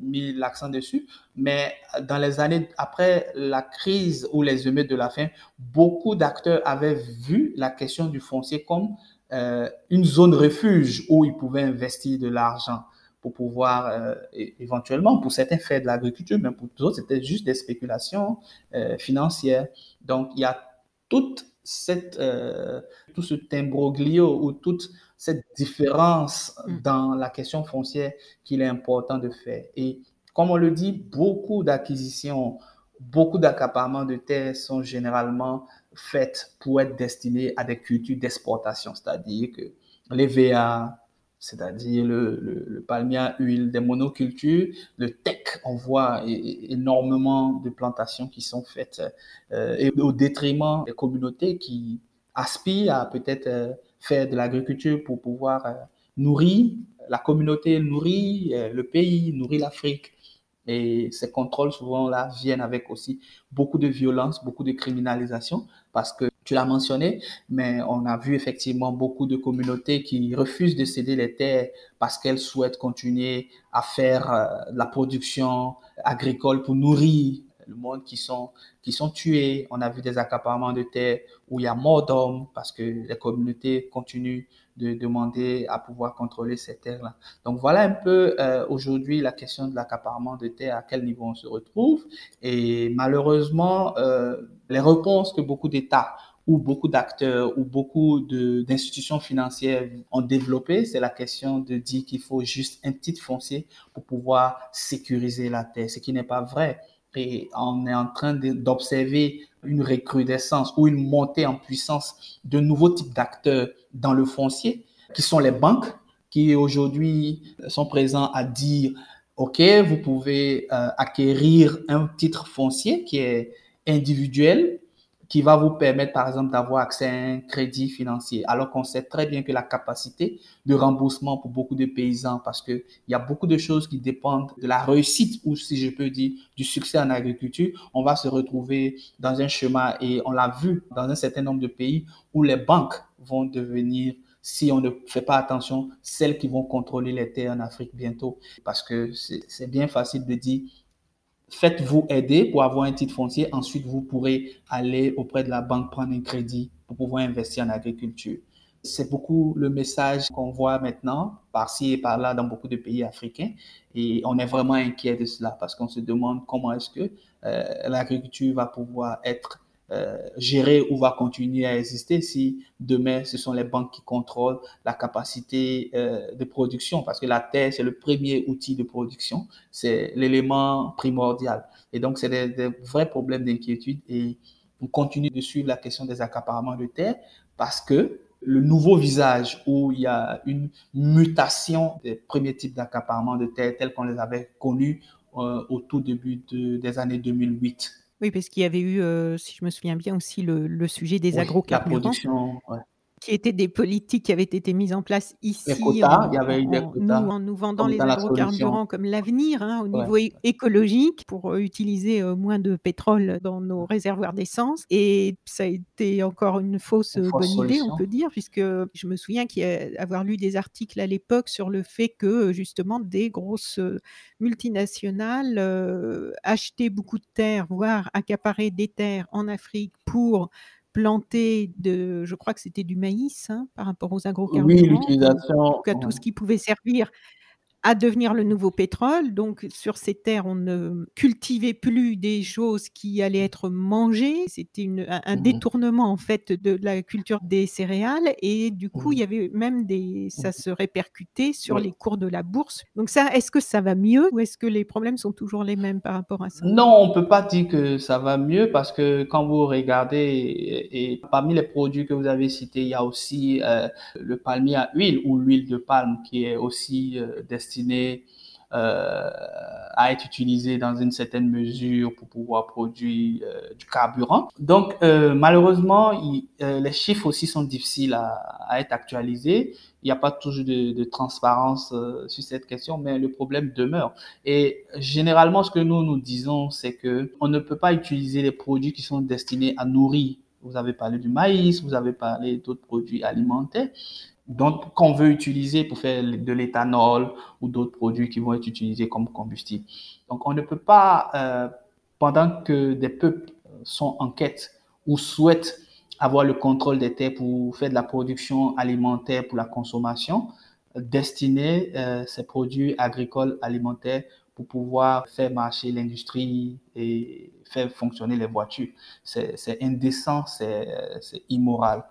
mis l'accent dessus. Mais dans les années après la crise ou les émeutes de la faim, beaucoup d'acteurs avaient vu la question du foncier comme euh, une zone refuge où ils pouvaient investir de l'argent pour pouvoir euh, éventuellement, pour certains, faire de l'agriculture, mais pour d'autres, c'était juste des spéculations euh, financières. Donc, il y a toute cette, tout ce imbroglio ou toute cette différence mm. dans la question foncière qu'il est important de faire. Et comme on le dit, beaucoup d'acquisitions beaucoup d'accaparements de terres sont généralement faits pour être destinés à des cultures d'exportation, c'est-à-dire que les VA, c'est-à-dire le, le, palmier à huile, des monocultures, le tech, on voit énormément de plantations qui sont faites euh, et au détriment des communautés qui aspirent à peut-être euh, faire de l'agriculture pour pouvoir euh, nourrir la communauté, nourrir le pays, nourrir l'Afrique. Et ces contrôles, souvent, là, viennent avec aussi beaucoup de violence, beaucoup de criminalisation, parce que tu l'as mentionné, mais on a vu effectivement beaucoup de communautés qui refusent de céder les terres parce qu'elles souhaitent continuer à faire euh, la production agricole pour nourrir le monde qui sont, qui sont tués. On a vu des accaparements de terres où il y a mort d'hommes parce que les communautés continuent de demander à pouvoir contrôler ces terres-là. Donc voilà un peu euh, aujourd'hui la question de l'accaparement de terres, à quel niveau on se retrouve. Et malheureusement, euh, les réponses que beaucoup d'États ou beaucoup d'acteurs ou beaucoup d'institutions financières ont développé, c'est la question de dire qu'il faut juste un titre foncier pour pouvoir sécuriser la terre, ce qui n'est pas vrai. Et on est en train d'observer une recrudescence ou une montée en puissance de nouveaux types d'acteurs dans le foncier, qui sont les banques, qui aujourd'hui sont présents à dire, OK, vous pouvez euh, acquérir un titre foncier qui est individuel, qui va vous permettre, par exemple, d'avoir accès à un crédit financier, alors qu'on sait très bien que la capacité de remboursement pour beaucoup de paysans, parce qu'il y a beaucoup de choses qui dépendent de la réussite, ou si je peux dire, du succès en agriculture, on va se retrouver dans un chemin, et on l'a vu dans un certain nombre de pays, où les banques vont devenir si on ne fait pas attention, celles qui vont contrôler les terres en Afrique bientôt. Parce que c'est bien facile de dire, faites-vous aider pour avoir un titre foncier. Ensuite, vous pourrez aller auprès de la banque prendre un crédit pour pouvoir investir en agriculture. C'est beaucoup le message qu'on voit maintenant par-ci et par-là dans beaucoup de pays africains. Et on est vraiment inquiet de cela parce qu'on se demande comment est-ce que euh, l'agriculture va pouvoir être gérer ou va continuer à exister si demain ce sont les banques qui contrôlent la capacité euh, de production parce que la terre c'est le premier outil de production, c'est l'élément primordial. Et donc c'est des, vrais problèmes d'inquiétude et on continue de suivre la question des accaparements de terre parce que le nouveau visage où il y a une mutation des premiers types d'accaparement de terre tels qu'on les avait connus euh, au tout début des années 2008. Oui, parce qu'il y avait eu, si je me souviens bien aussi, le le sujet des agrocarburants. la production, ouais qui étaient des politiques qui avaient été mises en place ici, quotas, en, il y avait eu des quotas, nous, en nous vendant les agrocarburants comme l'avenir hein, au niveau écologique pour euh, utiliser euh, moins de pétrole dans nos réservoirs d'essence. Et ça a été encore une fausse, une bonne idée, on peut dire, puisque je me souviens avoir lu des articles à l'époque sur le fait que justement des grosses multinationales euh, achetaient beaucoup de terres, voire accaparaient des terres en Afrique pour planter de, je crois que c'était du maïs hein, par rapport aux agrocarburants. Oui, l'utilisation. À tout ce qui pouvait servir à devenir le nouveau pétrole. Donc, sur ces terres, on ne cultivait plus des choses qui allaient être mangées. C'était un, mmh détournement, en fait, de la culture des céréales. Et du coup, il y mmh. avait même des, ça mmh se répercutait sur les cours de la bourse. Donc, ça, est-ce que ça va mieux ou est-ce que les problèmes sont toujours les mêmes par rapport à ça? Non, on peut pas dire que ça va mieux parce que quand vous regardez, et, parmi les produits que vous avez cités, il y a aussi euh, le palmier à huile ou l'huile de palme qui est aussi euh, destiné euh, à être utilisé dans une certaine mesure pour pouvoir produire euh, du carburant. Donc, euh, malheureusement, les chiffres aussi sont difficiles à, être actualisés. Il n'y a pas toujours de, de transparence sur cette question, mais le problème demeure. Et généralement, ce que nous nous disons, c'est que on ne peut pas utiliser les produits qui sont destinés à nourrir vous avez parlé du maïs, vous avez parlé d'autres produits alimentaires qu'on veut utiliser pour faire de l'éthanol ou d'autres produits qui vont être utilisés comme combustible. Donc on ne peut pas, euh, pendant que des peuples sont en quête ou souhaitent avoir le contrôle des terres pour faire de la production alimentaire pour la consommation, destiner euh, ces produits agricoles alimentaires pour pouvoir faire marcher l'industrie et faire fonctionner les voitures. C'est indécent, c'est immoral.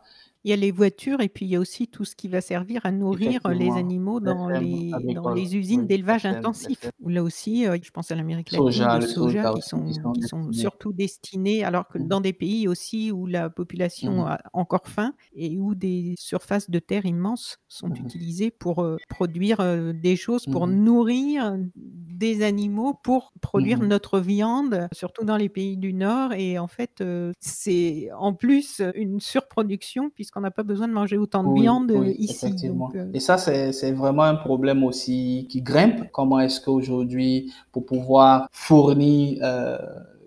Il y a les voitures et puis il y a aussi tout ce qui va servir à nourrir les animaux dans les dans les usines d'élevage intensif. Là aussi, heu, je pense à l'Amérique latine, Soja, le soja soja qui sont qui sont qui sont destinés. surtout destinés alors que Mmh. dans des pays aussi où la population Mmh. a encore faim et où des surfaces de terre immenses sont Mmh. utilisées pour, heu, produire, heu, des choses pour nourrir des animaux, pour produire notre viande, surtout dans les pays du Nord. Et en fait, c'est en plus une surproduction puisqu'on n'a pas besoin de manger autant de Oui, viande, oui, ici effectivement. donc heu Et ça, c'est, c'est vraiment un problème aussi qui grimpe. Comment est-ce qu'aujourd'hui, pour pouvoir fournir euh,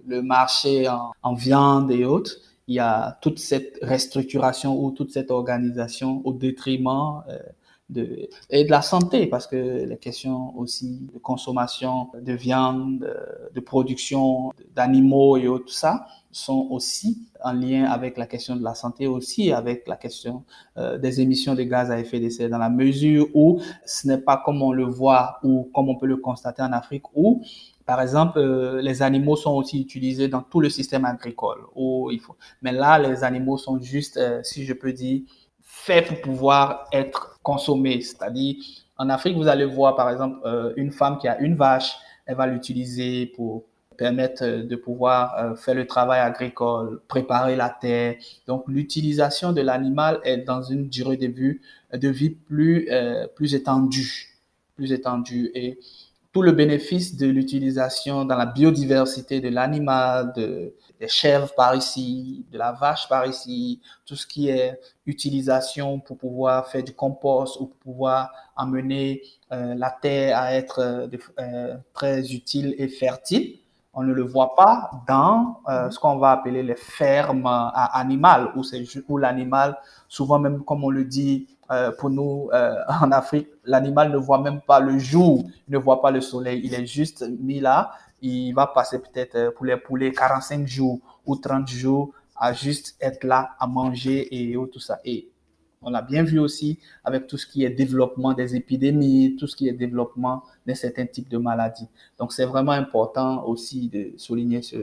le marché en, en viande et autres, il y a toute cette restructuration ou toute cette organisation au détriment euh, de, et de la santé, parce que les questions aussi de consommation de viande, de production d'animaux et autres, tout ça, sont aussi en lien avec la question de la santé, aussi avec la question euh, des émissions de gaz à effet de serre, dans la mesure où ce n'est pas comme on le voit ou comme on peut le constater en Afrique, où par exemple, euh, les animaux sont aussi utilisés dans tout le système agricole. Où il faut... Mais là, les animaux sont juste, euh, si je peux dire, faits pour pouvoir être consommés. C'est-à-dire, en Afrique, vous allez voir, par exemple, euh, une femme qui a une vache, elle va l'utiliser pour permettre de pouvoir euh, faire le travail agricole, préparer la terre. Donc, l'utilisation de l'animal est dans une durée de vie, plus, euh, plus étendue, plus étendue. Et tout le bénéfice de l'utilisation dans la biodiversité de l'animal, de, des chèvres par ici, de la vache par ici, tout ce qui est utilisation pour pouvoir faire du compost ou pour pouvoir amener euh, la terre à être euh, très utile et fertile. On ne le voit pas dans euh, ce qu'on va appeler les fermes à animales, où, où l'animal, souvent même comme on le dit, euh, pour nous euh, en Afrique, l'animal ne voit même pas le jour, ne voit pas le soleil, il est juste mis là, il va passer peut-être pour les poulets 45 jours ou 30 jours à juste être là à manger et tout ça. Et on l'a bien vu aussi avec tout ce qui est développement des épidémies, tout ce qui est développement de certains types de maladies. Donc c'est vraiment important aussi de souligner ce,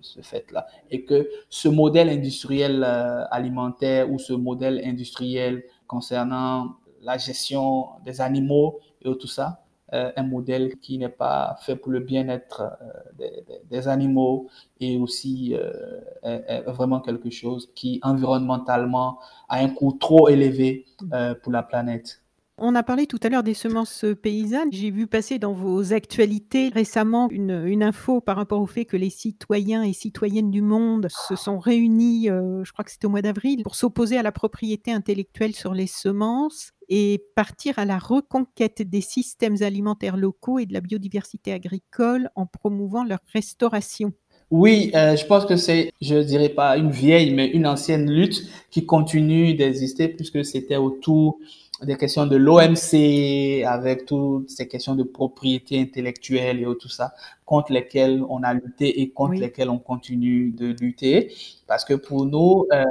ce, fait-là. Et que ce modèle industriel euh, alimentaire ou ce modèle industriel concernant la gestion des animaux et tout ça, euh, un modèle qui n'est pas fait pour le bien-être euh, des, des, animaux et aussi euh, vraiment quelque chose qui environnementalement a un coût trop élevé euh, pour la planète. On a parlé tout à l'heure des semences paysannes. J'ai vu passer dans vos actualités récemment une, une, info par rapport au fait que les citoyens et citoyennes du monde se sont réunis, euh, je crois que c'était au mois d'avril, pour s'opposer à la propriété intellectuelle sur les semences et partir à la reconquête des systèmes alimentaires locaux et de la biodiversité agricole en promouvant leur restauration. Oui, euh, je pense que c'est, je dirais pas une vieille, mais une ancienne lutte qui continue d'exister puisque c'était autour des questions de l'OMC, avec toutes ces questions de propriété intellectuelle et tout ça, contre lesquelles on a lutté et contre oui. lesquelles on continue de lutter. Parce que pour nous... Euh,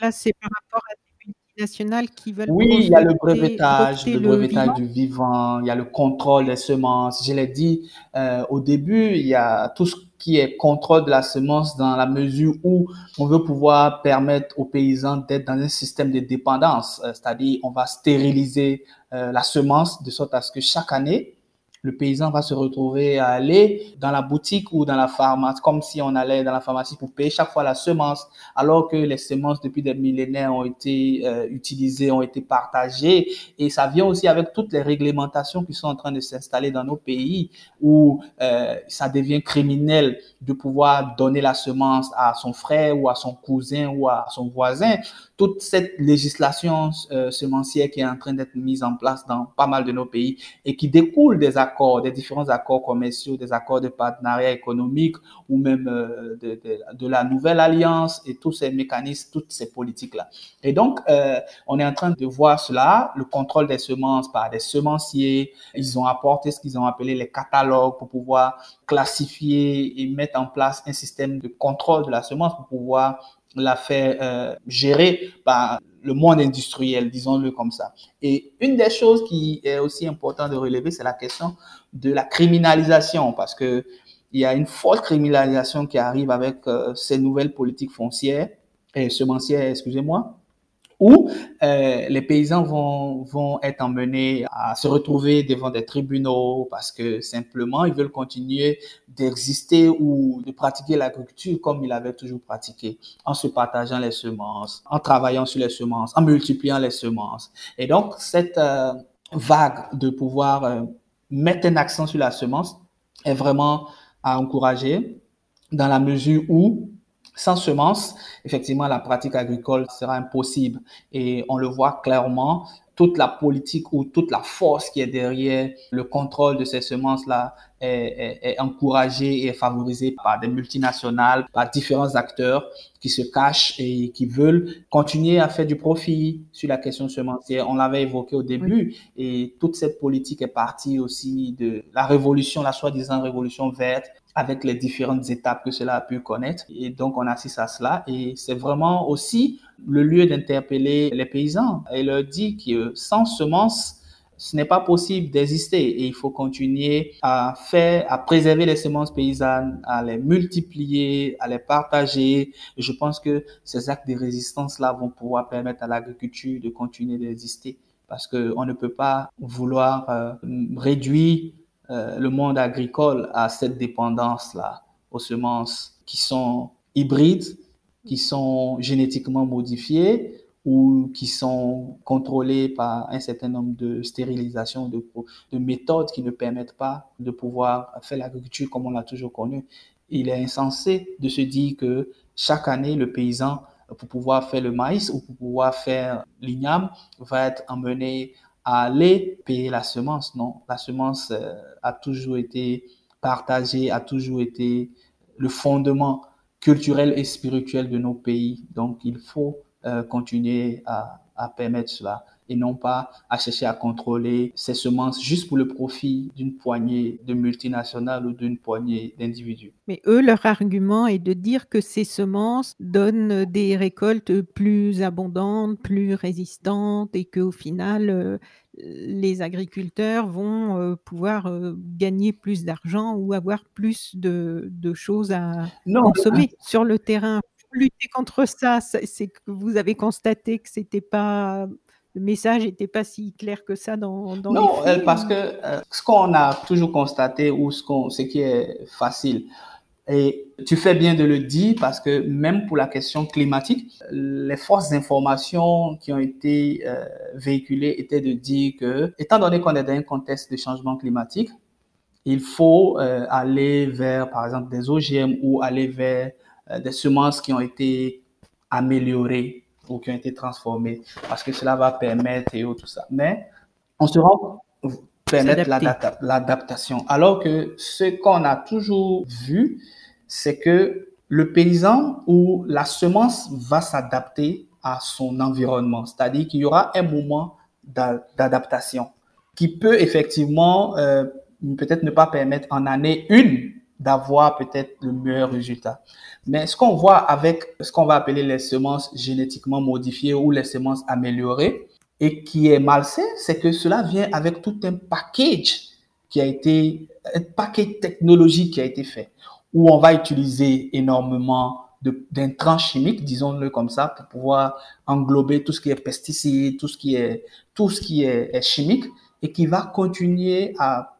Là, c'est par rapport à multinationales qui veulent... Oui, il y a le brevetage, le brevetage du vivant, il y a le contrôle des semences. Je l'ai dit euh, au début, il y a tout ce qui est contrôle de la semence dans la mesure où on veut pouvoir permettre aux paysans d'être dans un système de dépendance, euh, c'est-à-dire on va stériliser euh, la semence de sorte à ce que chaque année, le paysan va se retrouver à aller dans la boutique ou dans la pharmacie, comme si on allait dans la pharmacie pour payer chaque fois la semence, alors que les semences depuis des millénaires ont été euh, utilisées, ont été partagées. Et ça vient aussi avec toutes les réglementations qui sont en train de s'installer dans nos pays, où euh, ça devient criminel de pouvoir donner la semence à son frère ou à son cousin ou à son voisin. Toute cette législation euh, semencière qui est en train d'être mise en place dans pas mal de nos pays et qui découle des accords, des différents accords commerciaux, des accords de partenariat économique ou même euh, de, de, de, la nouvelle alliance et tous ces mécanismes, toutes ces politiques-là. Et donc, euh, on est en train de voir cela, le contrôle des semences par des semenciers. Ils ont apporté ce qu'ils ont appelé les catalogues pour pouvoir classifier et mettre en place un système de contrôle de la semence pour pouvoir la faire euh, gérer par le monde industriel, disons-le comme ça. Et une des choses qui est aussi importante de relever, c'est la question de la criminalisation, parce que il y a une forte criminalisation qui arrive avec euh, ces nouvelles politiques foncières et semencières, excusez-moi, où euh, les paysans vont, vont être emmenés à se retrouver devant des tribunaux parce que simplement ils veulent continuer d'exister ou de pratiquer l'agriculture comme ils avaient toujours pratiqué, en se partageant les semences, en travaillant sur les semences, en multipliant les semences. Et donc cette euh, vague de pouvoir euh, mettre un accent sur la semence est vraiment à encourager dans la mesure où sans semences, effectivement, la pratique agricole sera impossible. Et on le voit clairement, toute la politique ou toute la force qui est derrière le contrôle de ces semences-là est, est, encouragée et favorisée par des multinationales, par différents acteurs qui se cachent et qui veulent continuer à faire du profit sur la question semencière. On l'avait évoqué au début et toute cette politique est partie aussi de la révolution, la soi-disant révolution verte avec les différentes étapes que cela a pu connaître. Et donc, on assiste à cela. Et c'est vraiment aussi le lieu d'interpeller les paysans et leur dire que sans semences, ce n'est pas possible d'exister et il faut continuer à faire, à préserver les semences paysannes, à les multiplier, à les partager. Je pense que ces actes de résistance-là vont pouvoir permettre à l'agriculture de continuer d'exister parce qu'on ne peut pas vouloir euh, réduire euh, le monde agricole a cette dépendance-là aux semences qui sont hybrides, qui sont génétiquement modifiées ou qui sont contrôlées par un certain nombre de stérilisations, de, de méthodes qui ne permettent pas de pouvoir faire l'agriculture comme on l'a toujours connu. Il est insensé de se dire que chaque année, le paysan, pour pouvoir faire le maïs ou pour pouvoir faire l'igname, va être emmené aller payer la semence. Non, la semence euh, a toujours été partagée, a toujours été le fondement culturel et spirituel de nos pays. Donc, il faut euh, continuer à, à permettre cela et non pas à chercher à contrôler ces semences juste pour le profit d'une poignée de multinationales ou d'une poignée d'individus. Mais eux, leur argument est de dire que ces semences donnent des récoltes plus abondantes, plus résistantes et qu'au final, euh, les agriculteurs vont euh, pouvoir euh, gagner plus d'argent ou avoir plus de, de choses à non, consommer sur le terrain. Lutter contre ça, c'est que vous avez constaté que c'était pas le message n'était pas si clair que ça dans, dans non, les faits, parce que euh, ce qu'on a toujours constaté ou ce, qu'on, ce qui est facile, et tu fais bien de le dire parce que même pour la question climatique, les forces d'information qui ont été euh, véhiculées étaient de dire que, étant donné qu'on est dans un contexte de changement climatique, il faut euh, aller vers, par exemple, des OGM ou aller vers euh, des semences qui ont été améliorées ou qui ont été transformées parce que cela va permettre et tout ça. Mais on se rend permettre l'adaptation. Alors que ce qu'on a toujours vu, c'est que le paysan ou la semence va s'adapter à son environnement. C'est-à-dire qu'il y aura un moment d'adaptation qui peut effectivement euh, peut-être ne pas permettre en année une d'avoir peut-être le meilleur résultat. Mais ce qu'on voit avec ce qu'on va appeler les semences génétiquement modifiées ou les semences améliorées et qui est malsain, c'est que cela vient avec tout un package qui a été, un paquet technologique qui a été fait, où on va utiliser énormément d'intrants chimiques, disons-le comme ça, pour pouvoir englober tout ce qui est pesticides, tout ce qui est, tout ce qui est, est chimique, et qui va continuer à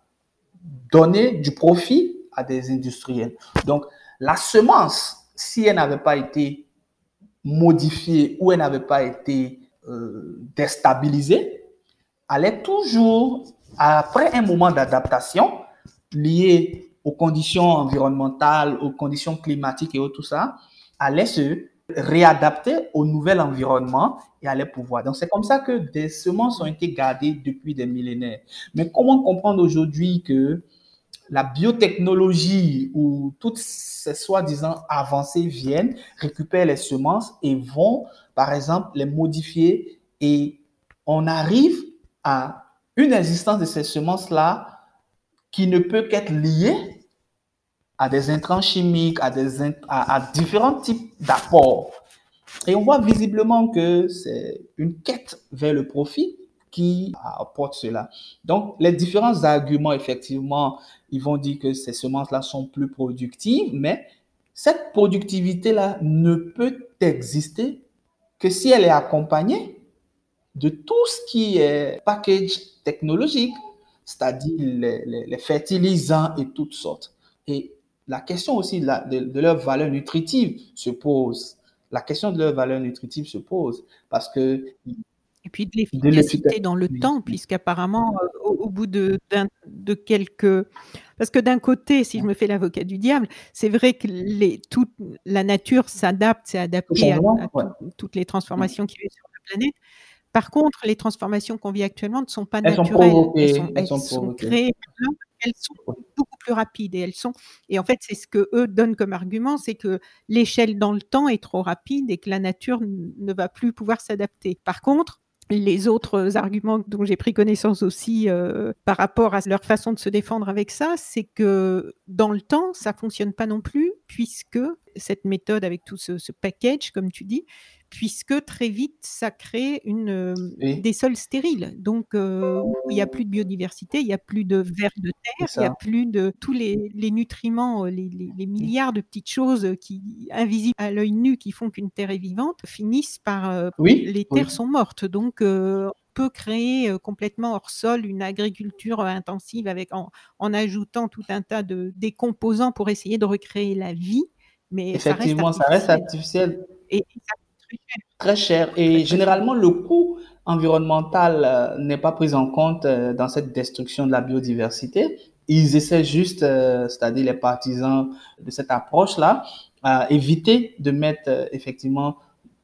donner du profit à des industriels. Donc, la semence, si elle n'avait pas été modifiée ou elle n'avait pas été euh, déstabilisée, allait toujours, après un moment d'adaptation lié aux conditions environnementales, aux conditions climatiques et tout ça, allait se réadapter au nouvel environnement et allait pouvoir. Donc c'est comme ça que des semences ont été gardées depuis des millénaires. Mais comment comprendre aujourd'hui que la biotechnologie ou toutes ces soi-disant avancées viennent, récupèrent les semences et vont, par exemple, les modifier et on arrive à une existence de ces semences-là qui ne peut qu'être liée à des intrants chimiques, à, des, à différents types d'apports. Et on voit visiblement que c'est une quête vers le profit qui apporte cela. Donc, les différents arguments, effectivement, ils vont dire que ces semences-là sont plus productives, mais cette productivité-là ne peut exister que si elle est accompagnée de tout ce qui est package technologique, c'est-à-dire les, fertilisants et toutes sortes. Et la question aussi de, leur valeur nutritive se pose. La question de leur valeur nutritive se pose parce que et puis de l'efficacité dans le temps, puisqu'apparemment, euh, au, bout de, de quelques... Parce que d'un côté, si je me fais l'avocat du diable, c'est vrai que les, toute la nature s'adapte, c'est adapté à, toutes les transformations qui vivent sur la planète. Par contre, les transformations qu'on vit actuellement ne sont pas naturelles. elles sont, créées, elles sont beaucoup plus rapides et elles sont. Et en fait, c'est ce que eux donnent comme argument, c'est que l'échelle dans le temps est trop rapide et que la nature ne va plus pouvoir s'adapter. Par contre, les autres arguments dont j'ai pris connaissance aussi euh, par rapport à leur façon de se défendre avec ça, c'est que dans le temps, ça fonctionne pas non plus, puisque cette méthode avec tout ce, ce package, comme tu dis, puisque très vite, ça crée une, euh, des sols stériles. Donc, euh, il n'y a plus de biodiversité, il n'y a plus de vers de terre, il n'y a plus de tous les, les nutriments, euh, les, les, milliards de petites choses qui, invisibles à l'œil nu qui font qu'une terre est vivante, finissent par... oui, les terres sont mortes. Donc, on peut créer complètement hors sol une agriculture intensive avec, en, en, ajoutant tout un tas de décomposants pour essayer de recréer la vie. Mais Effectivement, ça reste artificiel. Et, ça Très cher. Et généralement, le coût environnemental euh, n'est pas pris en compte euh, dans cette destruction de la biodiversité. Ils essaient juste, euh, c'est-à-dire les partisans de cette approche-là, à éviter de mettre effectivement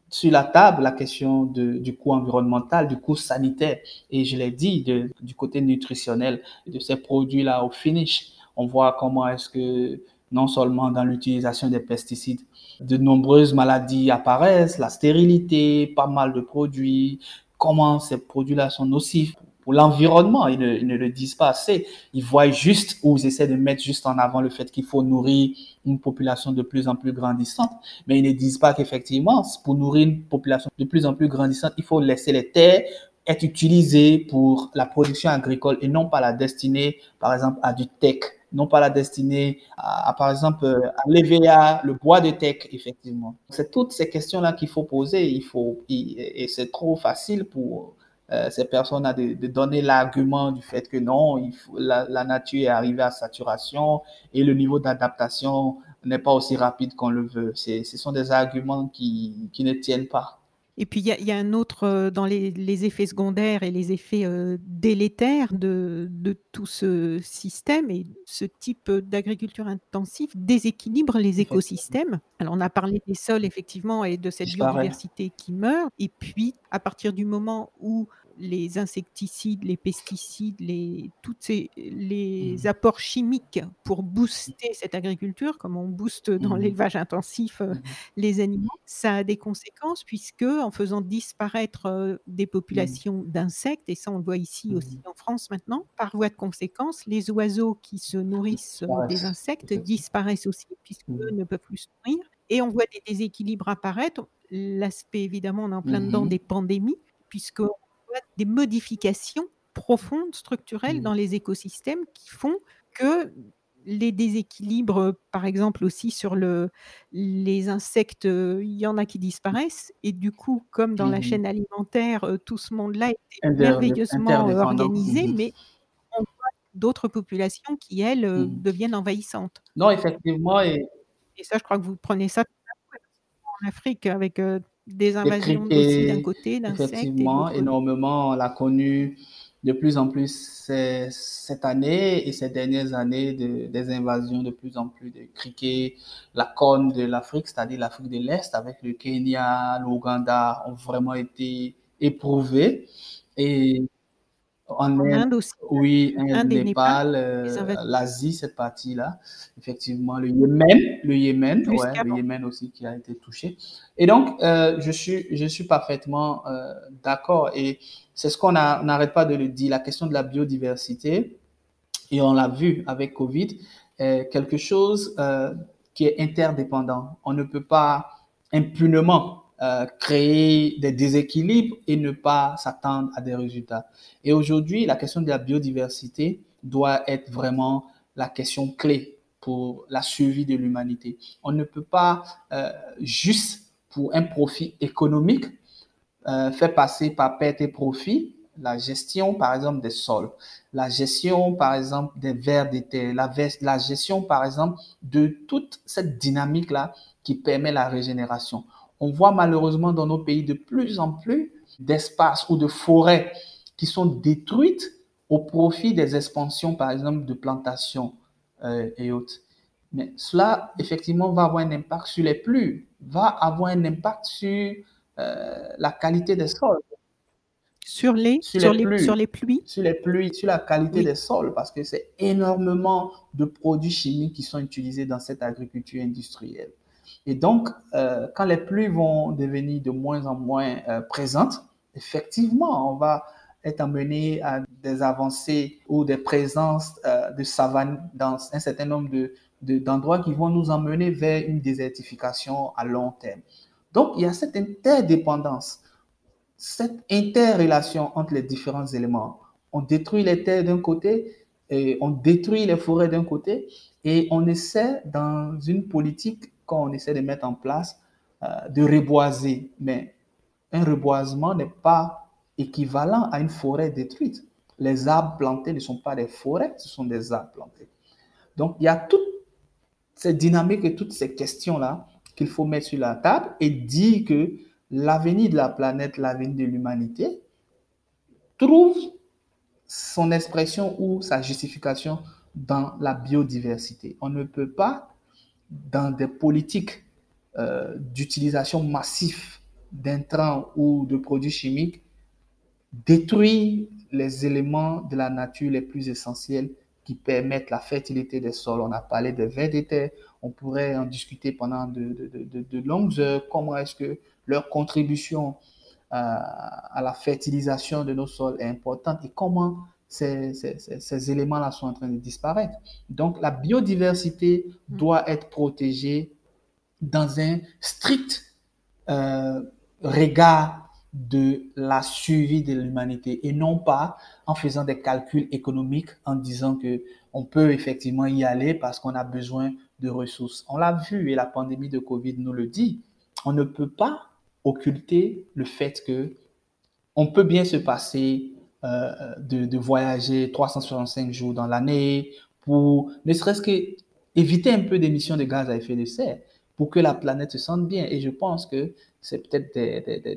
sur la table la question de, du coût environnemental, du coût sanitaire. Et je l'ai dit, de, du côté nutritionnel de ces produits-là au finish. On voit comment est-ce que non seulement dans l'utilisation des pesticides, de nombreuses maladies apparaissent, la stérilité, pas mal de produits, comment ces produits-là sont nocifs pour l'environnement. Ils ne, le disent pas assez. Ils voient juste ou ils essaient de mettre juste en avant le fait qu'il faut nourrir une population de plus en plus grandissante. Mais ils ne disent pas qu'effectivement, pour nourrir une population de plus en plus grandissante, il faut laisser les terres être utilisées pour la production agricole et non pas la destiner, par exemple, à du tech non pas la destinée à, par exemple, à l'EVA, le bois de tech, effectivement. C'est toutes ces questions-là qu'il faut poser. Il faut, et, c'est trop facile pour euh, ces personnes de, de donner l'argument du fait que non, il la, nature est arrivée à saturation et le niveau d'adaptation n'est pas aussi rapide qu'on le veut. Ce sont des arguments qui, qui ne tiennent pas. Et puis, il y, a un autre, euh, dans les, effets secondaires et les effets euh, délétères de, tout ce système et ce type d'agriculture intensive déséquilibre les écosystèmes. Alors, on a parlé des sols, effectivement, et de cette biodiversité qui meurt. Et puis, à partir du moment où les insecticides, les pesticides, les, tous les mmh. apports chimiques pour booster cette agriculture, comme on booste dans mmh. l'élevage intensif euh, mmh. les animaux, ça a des conséquences puisque en faisant disparaître euh, des populations d'insectes, et ça on le voit ici aussi en France maintenant, par voie de conséquence, les oiseaux qui se nourrissent euh, des insectes disparaissent aussi puisqu'eux ne peuvent plus se nourrir. Et on voit des déséquilibres apparaître. L'aspect, évidemment, on est en plein dedans des pandémies, puisque des modifications profondes, structurelles mmh. dans les écosystèmes qui font que les déséquilibres, par exemple aussi sur le, les insectes, il y en a qui disparaissent. Et du coup, comme dans la mmh chaîne alimentaire, tout ce monde-là est merveilleusement organisé, mmh mais on voit d'autres populations qui, elles, deviennent envahissantes. Non, effectivement. Et... et ça, je crois que vous prenez ça en Afrique avec des invasions aussi d'un côté, d'insectes. Effectivement, énormément. On l'a connu de plus en plus cette année et ces dernières années de, des invasions de plus en plus de criquets. La corne de l'Afrique, c'est-à-dire l'Afrique de l'Est, avec le Kenya, l'Ouganda, ont vraiment été éprouvés. Et en, Inde, aussi. Oui, Inde, Népal, euh, l'Asie, cette partie-là. Effectivement, le Yémen, le Yémen, ouais, le Yémen aussi qui a été touché. Et donc, euh, je suis, je suis parfaitement euh, d'accord. Et c'est ce qu'on n'arrête pas de le dire, la question de la biodiversité. Et on l'a vu avec Covid, est quelque chose qui est interdépendant. On ne peut pas impunément euh, créer des déséquilibres et ne pas s'attendre à des résultats. Et aujourd'hui, la question de la biodiversité doit être vraiment la question clé pour la survie de l'humanité. On ne peut pas euh, juste pour un profit économique euh, fait passer par perte et profit la gestion, par exemple, des sols, la gestion, par exemple, des vers des terres, la gestion, par exemple, de toute cette dynamique-là qui permet la régénération. On voit malheureusement dans nos pays de plus en plus d'espaces ou de forêts qui sont détruites au profit des expansions, par exemple, de plantations euh, et autres. Mais cela, effectivement, va avoir un impact sur les pluies, va avoir un impact sur euh, la qualité des sols. Sur les, sur, les, pluies, sur les pluies? Sur les pluies, sur la qualité des sols, parce que c'est énormément de produits chimiques qui sont utilisés dans cette agriculture industrielle. Et donc, euh, quand les pluies vont devenir de moins en moins euh, présentes, effectivement, on va être amené à des avancées ou des présences euh, de savane dans un certain nombre de, d'endroits qui vont nous emmener vers une désertification à long terme. Donc, il y a cette interdépendance cette interrelation entre les différents éléments. On détruit les terres d'un côté, et on détruit les forêts d'un côté, et on essaie, dans une politique qu'on essaie de mettre en place, euh, de reboiser. Mais un reboisement n'est pas équivalent à une forêt détruite. Les arbres plantés ne sont pas des forêts, ce sont des arbres plantés. Donc, il y a toutes ces dynamiques et toutes ces questions-là qu'il faut mettre sur la table et dire que l'avenir de la planète, l'avenir de l'humanité, trouve son expression ou sa justification dans la biodiversité. On ne peut pas, dans des politiques euh, d'utilisation massive d'intrants ou de produits chimiques, détruire les éléments de la nature les plus essentiels qui permettent la fertilité des sols. On a parlé de vers des on pourrait en discuter pendant de, de longues heures. Comment est-ce que leur contribution euh, à la fertilisation de nos sols est importante et comment ces, ces, éléments-là sont en train de disparaître. Donc la biodiversité mm. doit être protégée dans un strict euh, regard de la survie de l'humanité et non pas en faisant des calculs économiques en disant que on peut effectivement y aller parce qu'on a besoin de ressources. On l'a vu et la pandémie de Covid nous le dit. On ne peut pas occulter le fait que on peut bien se passer euh, de, voyager 365 jours dans l'année pour ne serait-ce que éviter un peu d'émissions de gaz à effet de serre pour que la planète se sente bien. Et je pense que c'est peut-être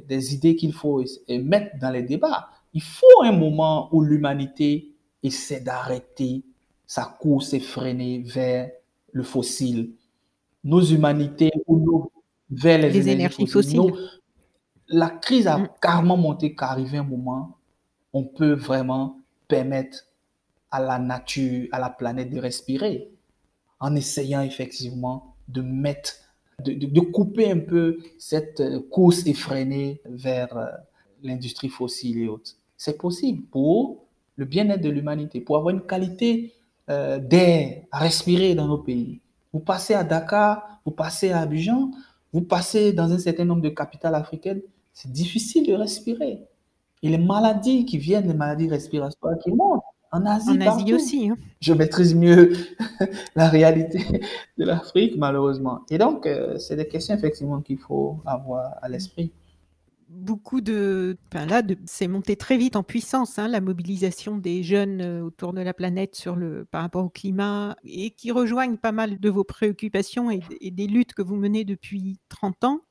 des, idées qu'il faut mettre dans les débats. Il faut un moment où l'humanité essaie d'arrêter sa course effrénée vers le fossile. Nos humanités ou nos vers les, énergies, fossiles. la crise a mm. carrément monté qu'arrivé un moment, on peut vraiment permettre à la nature, à la planète de respirer en essayant effectivement de mettre, de, couper un peu cette euh, course effrénée vers euh, l'industrie fossile et autres. C'est possible pour le bien-être de l'humanité, pour avoir une qualité euh, d'air à respirer dans nos pays. Vous passez à Dakar, vous passez à Abidjan, vous passez dans un certain nombre de capitales africaines, c'est difficile de respirer. Et les maladies qui viennent, les maladies respiratoires qui montent, en Asie, en Asie aussi. Hein. Je maîtrise mieux la réalité de l'Afrique, malheureusement. Et donc, euh, c'est des questions effectivement qu'il faut avoir à l'esprit beaucoup de. Enfin là, c'est monté très vite en puissance, hein, la mobilisation des jeunes euh, autour de la planète sur le, par rapport au climat et qui rejoignent pas mal de vos préoccupations et, des luttes que vous menez depuis 30 ans.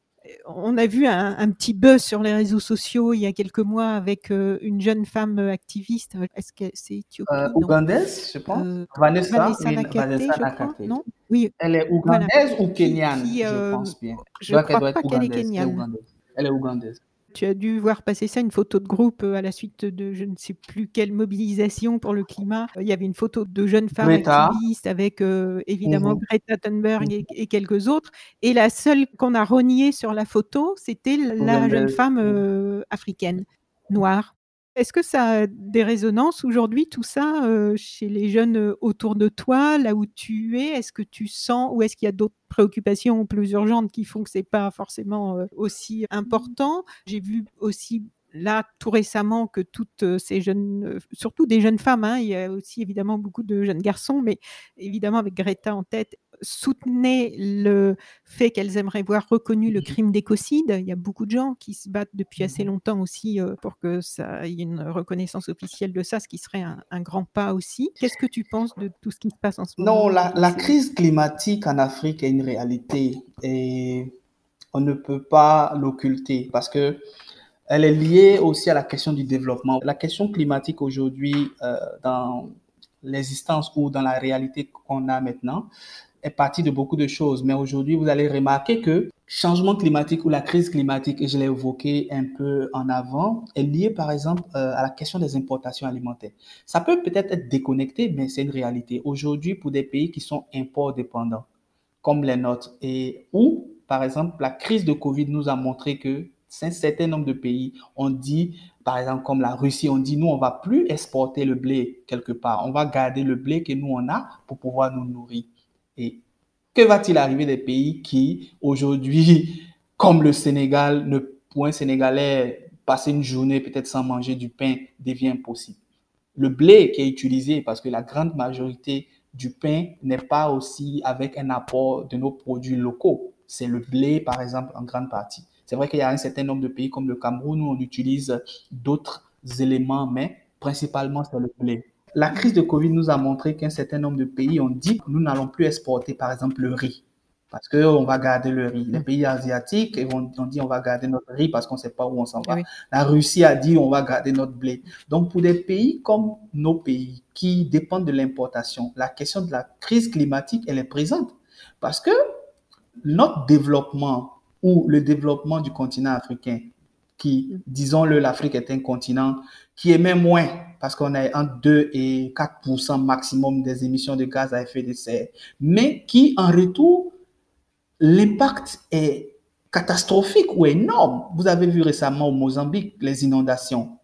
On a vu un, petit buzz sur les réseaux sociaux il y a quelques mois avec euh, une jeune femme activiste. Est-ce que c'est euh, ougandaise, je pense. Vanessa, Vanessa, Nakate, non? Oui. Elle est ougandaise ou kenyane, je pense bien. Je ne crois pas qu'elle est kenyane. Elle est ougandaise tu as dû voir passer ça, une photo de groupe euh, à la suite de je ne sais plus quelle mobilisation pour le climat. Il y avait une photo de jeunes femmes activistes avec euh, évidemment mmh Greta Thunberg mmh et, quelques autres. Et la seule qu'on a reniée sur la photo, c'était la jeune femme euh, africaine, noire. Est-ce que ça a des résonances aujourd'hui, tout ça, chez les jeunes autour de toi, là où tu es? Est-ce que tu sens, ou est-ce qu'il y a d'autres préoccupations plus urgentes qui font que c'est pas forcément aussi important? J'ai vu aussi là tout récemment que toutes ces jeunes, surtout des jeunes femmes, hein, il y a aussi évidemment beaucoup de jeunes garçons, mais évidemment avec Greta en tête, soutenaient le fait qu'elles aimeraient voir reconnu le crime d'écocide. Il y a beaucoup de gens qui se battent depuis assez longtemps aussi pour que ça y ait une reconnaissance officielle de ça, ce qui serait un, grand pas aussi. Qu'est-ce que tu penses de tout ce qui se passe en ce moment Non, la, la crise climatique en Afrique est une réalité et on ne peut pas l'occulter parce que elle est liée aussi à la question du développement. La question climatique aujourd'hui, euh, dans l'existence ou dans la réalité qu'on a maintenant, est partie de beaucoup de choses. Mais aujourd'hui, vous allez remarquer que changement climatique ou la crise climatique, et je l'ai évoqué un peu en avant, est liée par exemple euh, à la question des importations alimentaires. Ça peut peut-être être déconnecté, mais c'est une réalité. Aujourd'hui, pour des pays qui sont import dépendants, comme les nôtres, et où, par exemple, la crise de Covid nous a montré que un certain nombre de pays ont dit, par exemple comme la Russie, on dit nous on va plus exporter le blé quelque part, on va garder le blé que nous on a pour pouvoir nous nourrir. Et que va-t-il arriver des pays qui aujourd'hui, comme le Sénégal, ne un Sénégalais passer une journée peut-être sans manger du pain devient impossible? Le blé qui est utilisé, parce que la grande majorité du pain n'est pas aussi avec un apport de nos produits locaux. C'est le blé, par exemple, en grande partie. C'est vrai qu'il y a un certain nombre de pays comme le Cameroun où on utilise d'autres éléments, mais principalement c'est le blé. La crise de Covid nous a montré qu'un certain nombre de pays ont dit que nous n'allons plus exporter, par exemple, le riz, parce qu'on va garder le riz. Les pays asiatiques ont, dit on va garder notre riz parce qu'on ne sait pas où on s'en va. La Russie a dit on va garder notre blé. Donc, pour des pays comme nos pays qui dépendent de l'importation, la question de la crise climatique, elle est présente. Parce que notre développement ou le développement du continent africain, qui, disons-le, l'Afrique est un continent qui émet moins, parce qu'on est entre 2 et 4% maximum des émissions de gaz à effet de serre, mais qui, en retour, l'impact est catastrophique ou énorme. Vous avez vu récemment au Mozambique les inondations.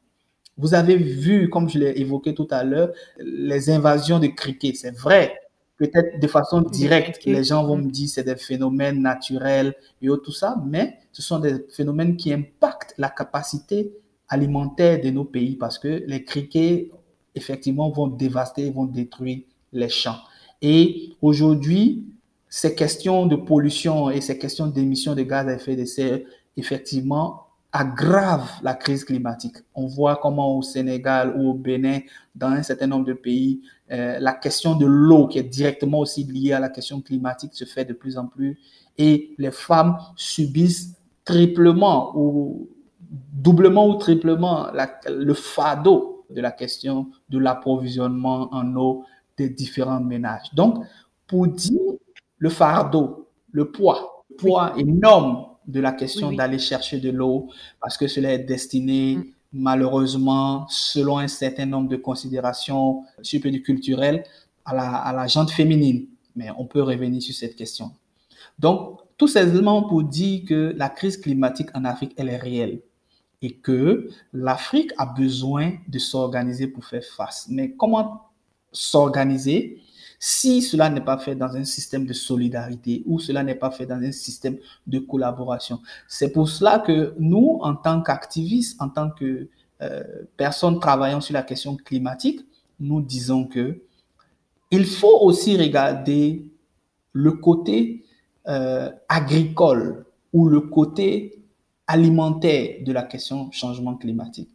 Vous avez vu, comme je l'ai évoqué tout à l'heure, les invasions de criquets. C'est vrai, peut-être de façon directe, les gens vont me dire c'est des phénomènes naturels et tout ça, mais ce sont des phénomènes qui impactent la capacité alimentaire de nos pays parce que les criquets, effectivement, vont dévaster, vont détruire les champs. Et aujourd'hui, ces questions de pollution et ces questions d'émissions de gaz à effet de serre, effectivement, aggrave la crise climatique. On voit comment au Sénégal ou au Bénin, dans un certain nombre de pays, euh, la question de l'eau, qui est directement aussi liée à la question climatique, se fait de plus en plus et les femmes subissent triplement ou doublement ou triplement le fardeau de la question de l'approvisionnement en eau des différents ménages. Donc, pour dire le fardeau, le poids, le poids énorme de la question d'aller chercher de l'eau parce que cela est destiné mm. malheureusement, selon un certain nombre de considérations culturelles, à la, à la jante féminine. Mais on peut revenir sur cette question. Donc, tout ces éléments pour dire que la crise climatique en Afrique, elle est réelle et que l'Afrique a besoin de s'organiser pour faire face. Mais comment s'organiser si cela n'est pas fait dans un système de solidarité ou cela n'est pas fait dans un système de collaboration? C'est pour cela que nous, en tant qu'activistes, en tant que euh, personnes travaillant sur la question climatique, nous disons que il faut aussi regarder le côté euh, agricole ou le côté alimentaire de la question changement climatique.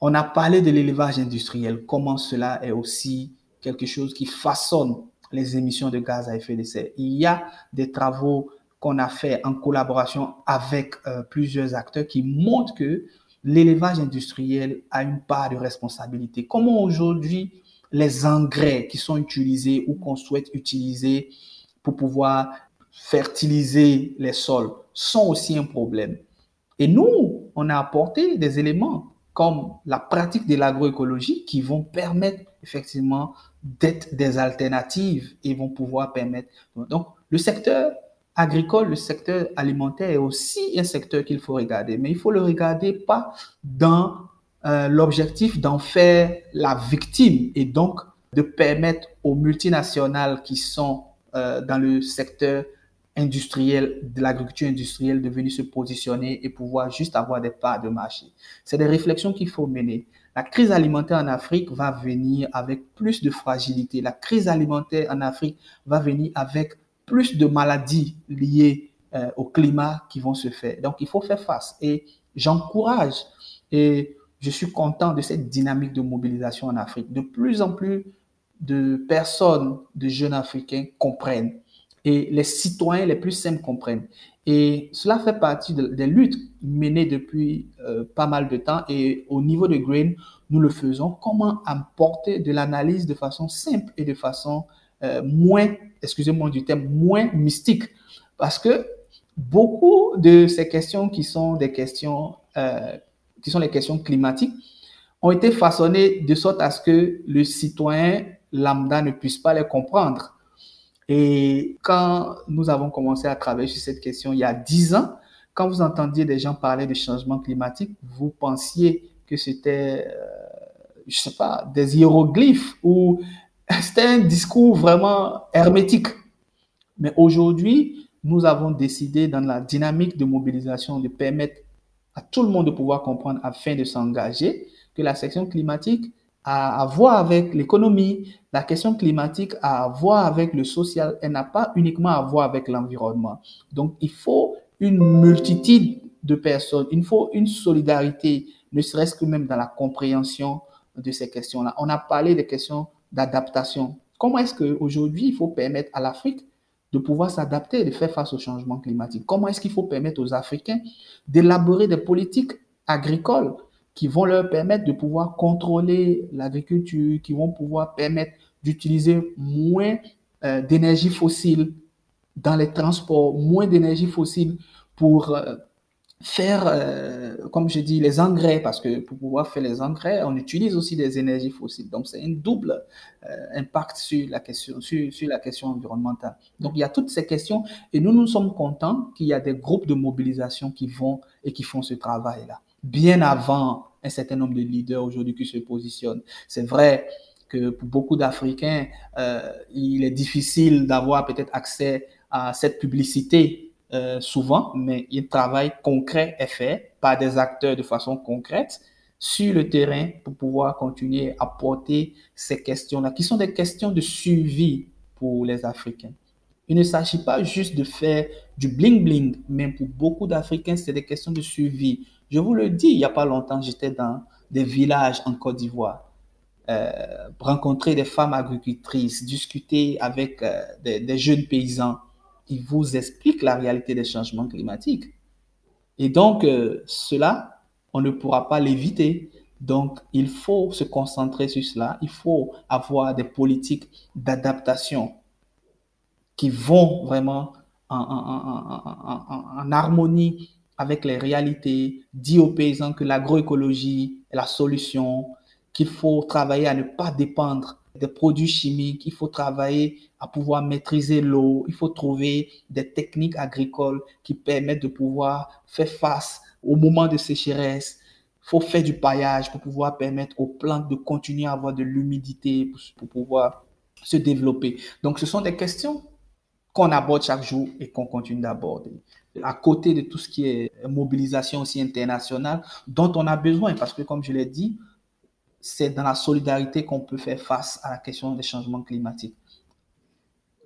On a parlé de l'élevage industriel, comment cela est aussi quelque chose qui façonne les émissions de gaz à effet de serre. Il y a des travaux qu'on a fait en collaboration avec euh, plusieurs acteurs qui montrent que l'élevage industriel a une part de responsabilité. Comment aujourd'hui les engrais qui sont utilisés ou qu'on souhaite utiliser pour pouvoir fertiliser les sols sont aussi un problème. Et nous, on a apporté des éléments comme la pratique de l'agroécologie qui vont permettre effectivement d'être des alternatives et vont pouvoir permettre. Donc, le secteur agricole, le secteur alimentaire est aussi un secteur qu'il faut regarder, mais il faut le regarder pas dans euh, l'objectif d'en faire la victime et donc de permettre aux multinationales qui sont euh, dans le secteur industriel, de l'agriculture industrielle, de venir se positionner et pouvoir juste avoir des parts de marché. C'est des réflexions qu'il faut mener. La crise alimentaire en Afrique va venir avec plus de fragilité. La crise alimentaire en Afrique va venir avec plus de maladies liées euh, au climat qui vont se faire. Donc, il faut faire face. Et j'encourage et je suis content de cette dynamique de mobilisation en Afrique. De plus en plus de personnes, de jeunes Africains comprennent et les citoyens les plus simples comprennent. Et cela fait partie des luttes menées depuis euh, pas mal de temps. Et au niveau de Green, nous le faisons. Comment apporter de l'analyse de façon simple et de façon euh, moins, excusez-moi du terme, moins mystique? Parce que beaucoup de ces questions qui sont des questions, euh, qui sont les questions climatiques, ont été façonnées de sorte à ce que le citoyen lambda ne puisse pas les comprendre. Et quand nous avons commencé à travailler sur cette question il y a dix ans, quand vous entendiez des gens parler de changement climatique, vous pensiez que c'était, euh, je sais pas, des hiéroglyphes ou c'était un discours vraiment hermétique. Mais aujourd'hui, nous avons décidé dans la dynamique de mobilisation de permettre à tout le monde de pouvoir comprendre afin de s'engager que la section climatique, à, voir avec l'économie, la question climatique à voir avec le social, elle n'a pas uniquement à voir avec l'environnement. Donc, il faut une multitude de personnes, il faut une solidarité, ne serait-ce que même dans la compréhension de ces questions-là. On a parlé des questions d'adaptation. Comment est-ce qu'aujourd'hui, il faut permettre à l'Afrique de pouvoir s'adapter de faire face au changement climatique? Comment est-ce qu'il faut permettre aux Africains d'élaborer des politiques agricoles qui vont leur permettre de pouvoir contrôler l'agriculture, qui vont pouvoir permettre d'utiliser moins euh, d'énergie fossile dans les transports, moins d'énergie fossile pour euh, faire, euh, comme je dis, les engrais, parce que pour pouvoir faire les engrais, on utilise aussi des énergies fossiles. Donc, c'est un double impact sur la, question, sur, sur, la question environnementale. Donc, il y a toutes ces questions et nous, nous sommes contents qu'il y a des groupes de mobilisation qui vont et qui font ce travail-là bien avant un certain nombre de leaders aujourd'hui qui se positionnent. C'est vrai que pour beaucoup d'Africains, euh, il est difficile d'avoir peut-être accès à cette publicité euh, souvent, mais un travail concret est fait par des acteurs de façon concrète sur le terrain pour pouvoir continuer à porter ces questions-là, qui sont des questions de suivi pour les Africains. Il ne s'agit pas juste de faire du bling-bling, mais pour beaucoup d'Africains, c'est des questions de suivi, je vous le dis, il n'y a pas longtemps, j'étais dans des villages en Côte d'Ivoire, euh, rencontrer des femmes agricultrices, discuter avec euh, des, jeunes paysans. Ils vous expliquent la réalité des changements climatiques. Et donc, euh, cela, on ne pourra pas l'éviter. Donc, il faut se concentrer sur cela. Il faut avoir des politiques d'adaptation qui vont vraiment en, en harmonie avec les réalités, dit aux paysans que l'agroécologie est la solution, qu'il faut travailler à ne pas dépendre des produits chimiques, il faut travailler à pouvoir maîtriser l'eau, il faut trouver des techniques agricoles qui permettent de pouvoir faire face au moment de sécheresse. Il faut faire du paillage pour pouvoir permettre aux plantes de continuer à avoir de l'humidité pour, pouvoir se développer. Donc, ce sont des questions qu'on aborde chaque jour et qu'on continue d'aborder à côté de tout ce qui est mobilisation aussi internationale dont on a besoin parce que comme je l'ai dit, c'est dans la solidarité qu'on peut faire face à la question des changements climatiques.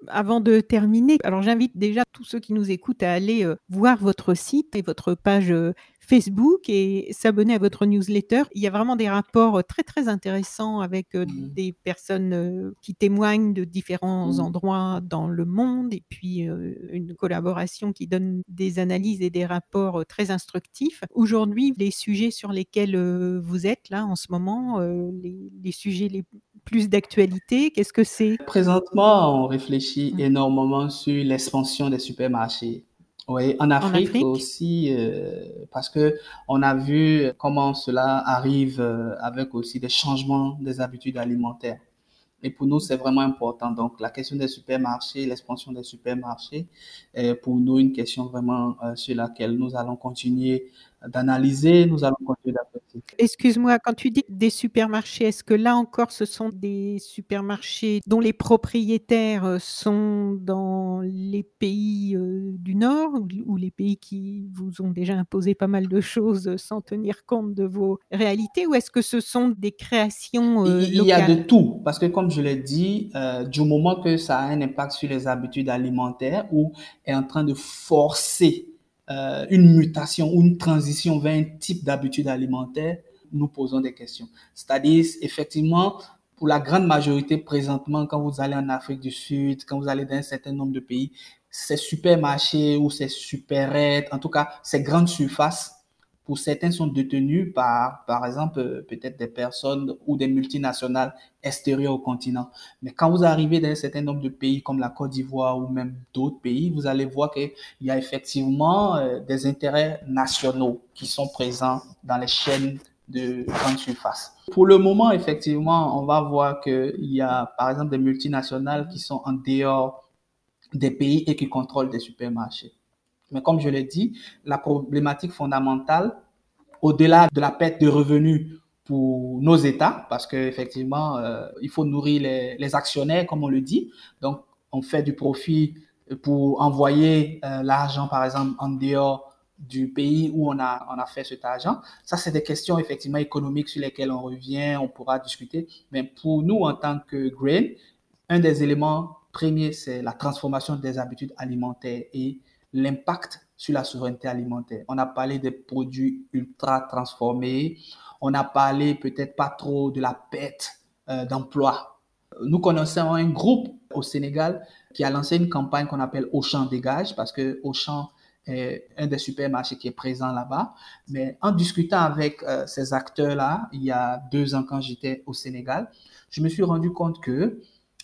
Avant de terminer, alors j'invite déjà tous ceux qui nous écoutent à aller euh, voir votre site et votre page euh, Facebook et s'abonner à votre newsletter. Il y a vraiment des rapports euh, très très intéressants avec euh, mmh. des personnes euh, qui témoignent de différents mmh. endroits dans le monde et puis une collaboration qui donne des analyses et des rapports très instructifs. Aujourd'hui, les sujets sur lesquels vous êtes là en ce moment, les, sujets les plus d'actualité, qu'est-ce que c'est? Présentement, on réfléchit mmh. énormément sur l'expansion des supermarchés oui, en Afrique, aussi, euh, parce que on a vu comment cela arrive euh, avec aussi des changements des habitudes alimentaires. Et pour nous, c'est vraiment important. Donc, la question des supermarchés, l'expansion des supermarchés, est pour nous une question vraiment euh, sur laquelle nous allons continuer d'analyser, nous allons continuer d'apprécier. Excuse-moi, quand tu dis des supermarchés, est-ce que là encore, ce sont des supermarchés dont les propriétaires euh, sont dans les pays euh, du Nord ou, les pays qui vous ont déjà imposé pas mal de choses sans tenir compte de vos réalités ou est-ce que ce sont des créations locales Il y a de tout, parce que comme je l'ai dit, du moment que ça a un impact sur les habitudes alimentaires ou est en train de forcer euh, une mutation ou une transition vers un type d'habitude alimentaire, nous posons des questions. C'est-à-dire, effectivement, pour la grande majorité présentement, quand vous allez en Afrique du Sud, quand vous allez dans un certain nombre de pays, ces supermarchés ou ces supérettes, en tout cas ces grandes surfaces, pour certains sont détenus par, par exemple, euh, peut-être des personnes ou des multinationales extérieures au continent. Mais quand vous arrivez dans un certain nombre de pays comme la Côte d'Ivoire ou même d'autres pays, vous allez voir qu'il y a effectivement euh, des intérêts nationaux qui sont présents dans les chaînes de grande surface. Pour le moment, effectivement, on va voir qu'il y a, par exemple, des multinationales qui sont en dehors des pays et qui contrôlent des supermarchés. Mais comme je l'ai dit, la problématique fondamentale, au-delà de la perte de revenus pour nos États, parce qu'effectivement, euh, il faut nourrir les, actionnaires, comme on le dit. Donc, on fait du profit pour envoyer euh, l'argent, par exemple, en dehors du pays où on a, fait cet argent. Ça, c'est des questions effectivement économiques sur lesquelles on revient, on pourra discuter. Mais pour nous, en tant que Grain, un des éléments premiers, c'est la transformation des habitudes alimentaires et l'impact sur la souveraineté alimentaire. On a parlé des produits ultra transformés. On a parlé peut-être pas trop de la perte euh, d'emploi. Nous connaissons un groupe au Sénégal qui a lancé une campagne qu'on appelle Auchan Dégage parce que Auchan est un des supermarchés qui est présent là-bas. Mais en discutant avec euh, ces acteurs-là, il y a deux ans quand j'étais au Sénégal, je me suis rendu compte que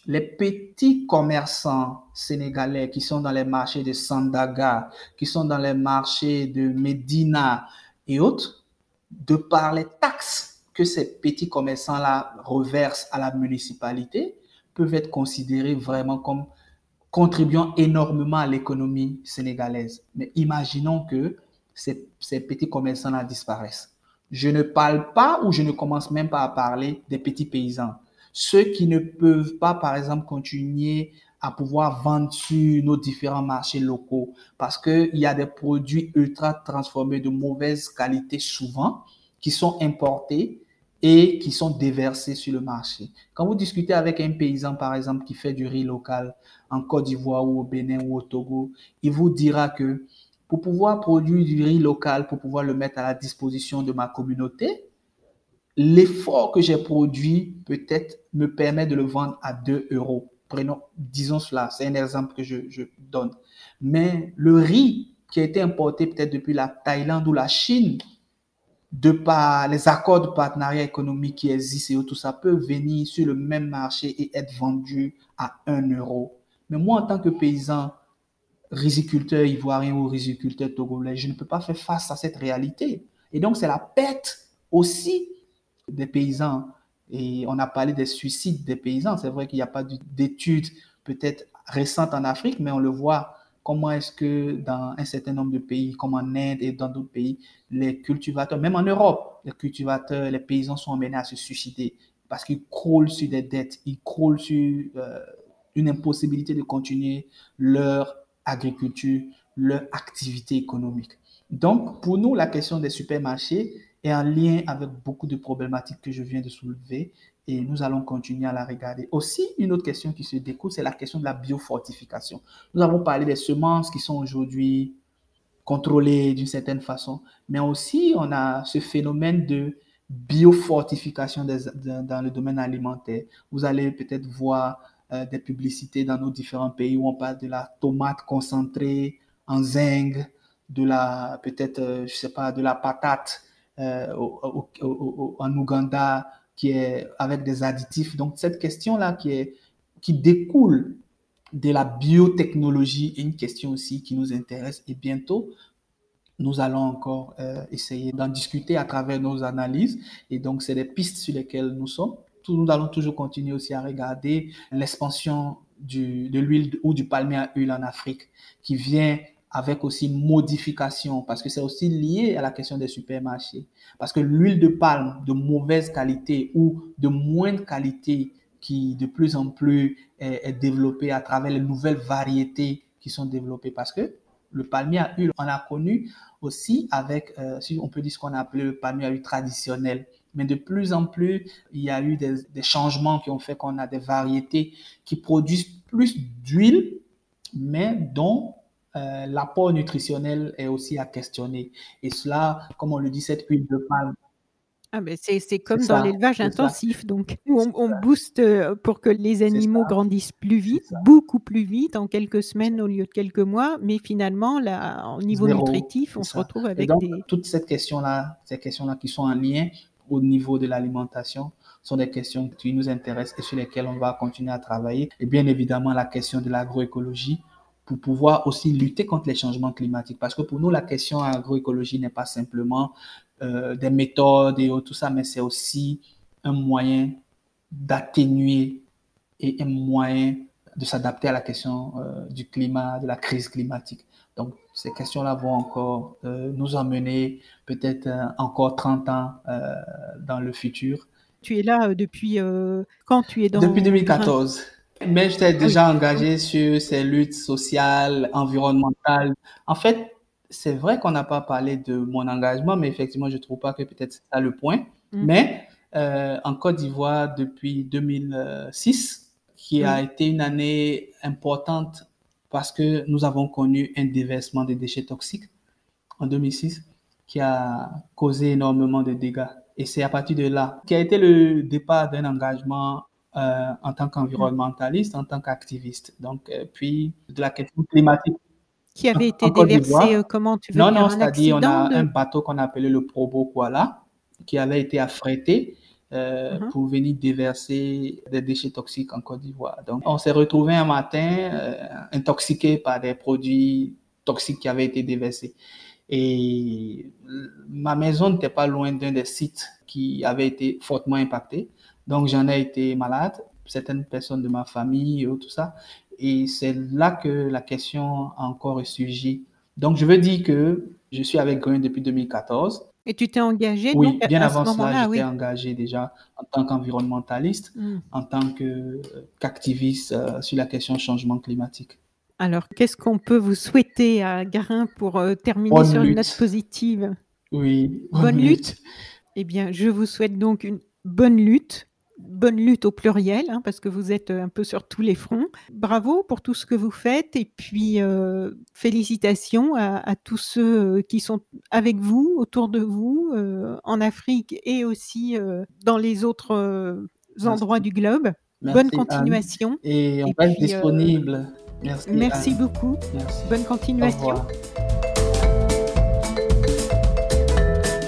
les petits commerçants sénégalais qui sont dans les marchés de Sandaga, qui sont dans les marchés de Medina et autres, de par les taxes que ces petits commerçants-là reversent à la municipalité, peuvent être considérés vraiment comme contribuant énormément à l'économie sénégalaise. Mais imaginons que ces, ces petits commerçants-là disparaissent. Je ne parle pas ou je ne commence même pas à parler des petits paysans ceux qui ne peuvent pas, par exemple, continuer à pouvoir vendre sur nos différents marchés locaux parce qu'il y a des produits ultra transformés de mauvaise qualité souvent qui sont importés et qui sont déversés sur le marché. Quand vous discutez avec un paysan, par exemple, qui fait du riz local en Côte d'Ivoire ou au Bénin ou au Togo, il vous dira que pour pouvoir produire du riz local, pour pouvoir le mettre à la disposition de ma communauté, l'effort que j'ai produit peut-être me permet de le vendre à 2 euros. Prenons, disons cela, c'est un exemple que je, donne. Mais le riz qui a été importé peut-être depuis la Thaïlande ou la Chine, de par les accords de partenariat économique qui existent et tout ça peut venir sur le même marché et être vendu à 1 euro. Mais moi, en tant que paysan, riziculteur ivoirien ou riziculteur togolais, je ne peux pas faire face à cette réalité. Et donc, c'est la perte aussi des paysans. Et on a parlé des suicides des paysans. C'est vrai qu'il n'y a pas d'études peut-être récentes en Afrique, mais on le voit comment est-ce que dans un certain nombre de pays, comme en Inde et dans d'autres pays, les cultivateurs, même en Europe, les cultivateurs, les paysans sont amenés à se suicider parce qu'ils croulent sur des dettes, ils croulent sur euh, une impossibilité de continuer leur agriculture, leur activité économique. Donc, pour nous, la question des supermarchés, est en lien avec beaucoup de problématiques que je viens de soulever et nous allons continuer à la regarder. Aussi, une autre question qui se découle, c'est la question de la biofortification. Nous avons parlé des semences qui sont aujourd'hui contrôlées d'une certaine façon, mais aussi on a ce phénomène de biofortification dans le domaine alimentaire. Vous allez peut-être voir euh, des publicités dans nos différents pays où on parle de la tomate concentrée en zinc, de la peut-être, euh, je sais pas, de la patate euh, en Ouganda qui est avec des additifs. Donc cette question-là qui, qui découle de la biotechnologie est une question aussi qui nous intéresse et bientôt nous allons encore euh, essayer d'en discuter à travers nos analyses et donc c'est des pistes sur lesquelles nous sommes. Nous allons toujours continuer aussi à regarder l'expansion de l'huile ou du palmier à huile en Afrique qui vient avec aussi modification, parce que c'est aussi lié à la question des supermarchés. Parce que l'huile de palme de mauvaise qualité ou de moindre qualité qui de plus en plus est, développée à travers les nouvelles variétés qui sont développées, parce que le palmier à huile, on a connu aussi avec, euh, si on peut dire ce qu'on a appelé le palmier à huile traditionnel. Mais de plus en plus, il y a eu des, des changements qui ont fait qu'on a des variétés qui produisent plus d'huile, mais dont euh, l'apport nutritionnel est aussi à questionner. Et cela, comme on le dit, cette huile de palme. Ah ben c'est comme dans l'élevage intensif, donc où on, on, booste euh, pour que les animaux grandissent plus vite, beaucoup plus vite, en quelques semaines au lieu de quelques mois, mais finalement, là, au niveau nutritif, on se retrouve avec donc, des... Toutes ces questions-là, ces questions-là qui sont en lien au niveau de l'alimentation, sont des questions qui nous intéressent et sur lesquelles on va continuer à travailler. Et bien évidemment, la question de l'agroécologie, pour pouvoir aussi lutter contre les changements climatiques. Parce que pour nous, la question agroécologie n'est pas simplement euh, des méthodes et tout ça, mais c'est aussi un moyen d'atténuer et un moyen de s'adapter à la question euh, du climat, de la crise climatique. Donc, ces questions-là vont encore euh, nous emmener peut-être encore 30 ans dans le futur. Tu es là depuis quand tu es dans... Depuis 2014. Mais j'étais déjà engagé sur ces luttes sociales, environnementales. En fait, c'est vrai qu'on n'a pas parlé de mon engagement, mais effectivement, je trouve pas que peut-être c'est ça le point. Mm. Mais euh, en Côte d'Ivoire, depuis 2006, qui a mm. été une année importante parce que nous avons connu un déversement des déchets toxiques en 2006 qui a causé énormément de dégâts. Et c'est à partir de là qui a été le départ d'un engagement euh, en tant qu'environnementaliste, en tant qu'activiste. Donc, euh, puis de la question climatique. Qui avait été déversé, euh, comment tu veux Non, non, c'est-à-dire on a un bateau qu'on appelait le Probo Kuala qui avait été affrété uh-huh. pour venir déverser des déchets toxiques en Côte d'Ivoire. Donc, on s'est retrouvé un matin intoxiqué par des produits toxiques qui avaient été déversés. Et ma maison n'était pas loin d'un des sites qui avait été fortement impacté. Donc, j'en ai été malade, certaines personnes de ma famille, tout ça. Et c'est là que la question a encore ressurgi. Donc, je veux dire que je suis avec Green depuis 2014. Et tu t'es engagé Oui, bien avant cela, j'étais engagé déjà en tant qu'environnementaliste, hmm. en tant qu'activiste euh, sur la question changement climatique. Alors, qu'est-ce qu'on peut vous souhaiter à Garin pour euh, terminer sur une note positive? Oui, bonne, lutte. Eh bien, je vous souhaite donc une bonne lutte bonne lutte au pluriel, hein, parce que vous êtes euh, un peu sur tous les fronts. Bravo pour tout ce que vous faites et puis euh, félicitations à, tous ceux euh, qui sont avec vous, autour de vous, en Afrique et aussi dans les autres endroits du globe. bonne continuation. Et on va être disponible. Merci. Merci beaucoup. Bonne continuation.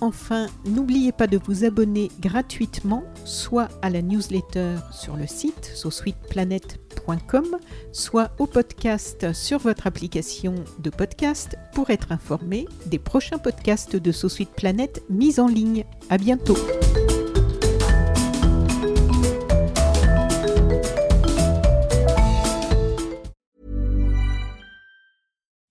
Enfin, n'oubliez pas de vous abonner gratuitement, soit à la newsletter sur le site sosweetplanet.com, soit au podcast sur votre application de podcast pour être informé des prochains podcasts de So Planet mis en ligne. À bientôt!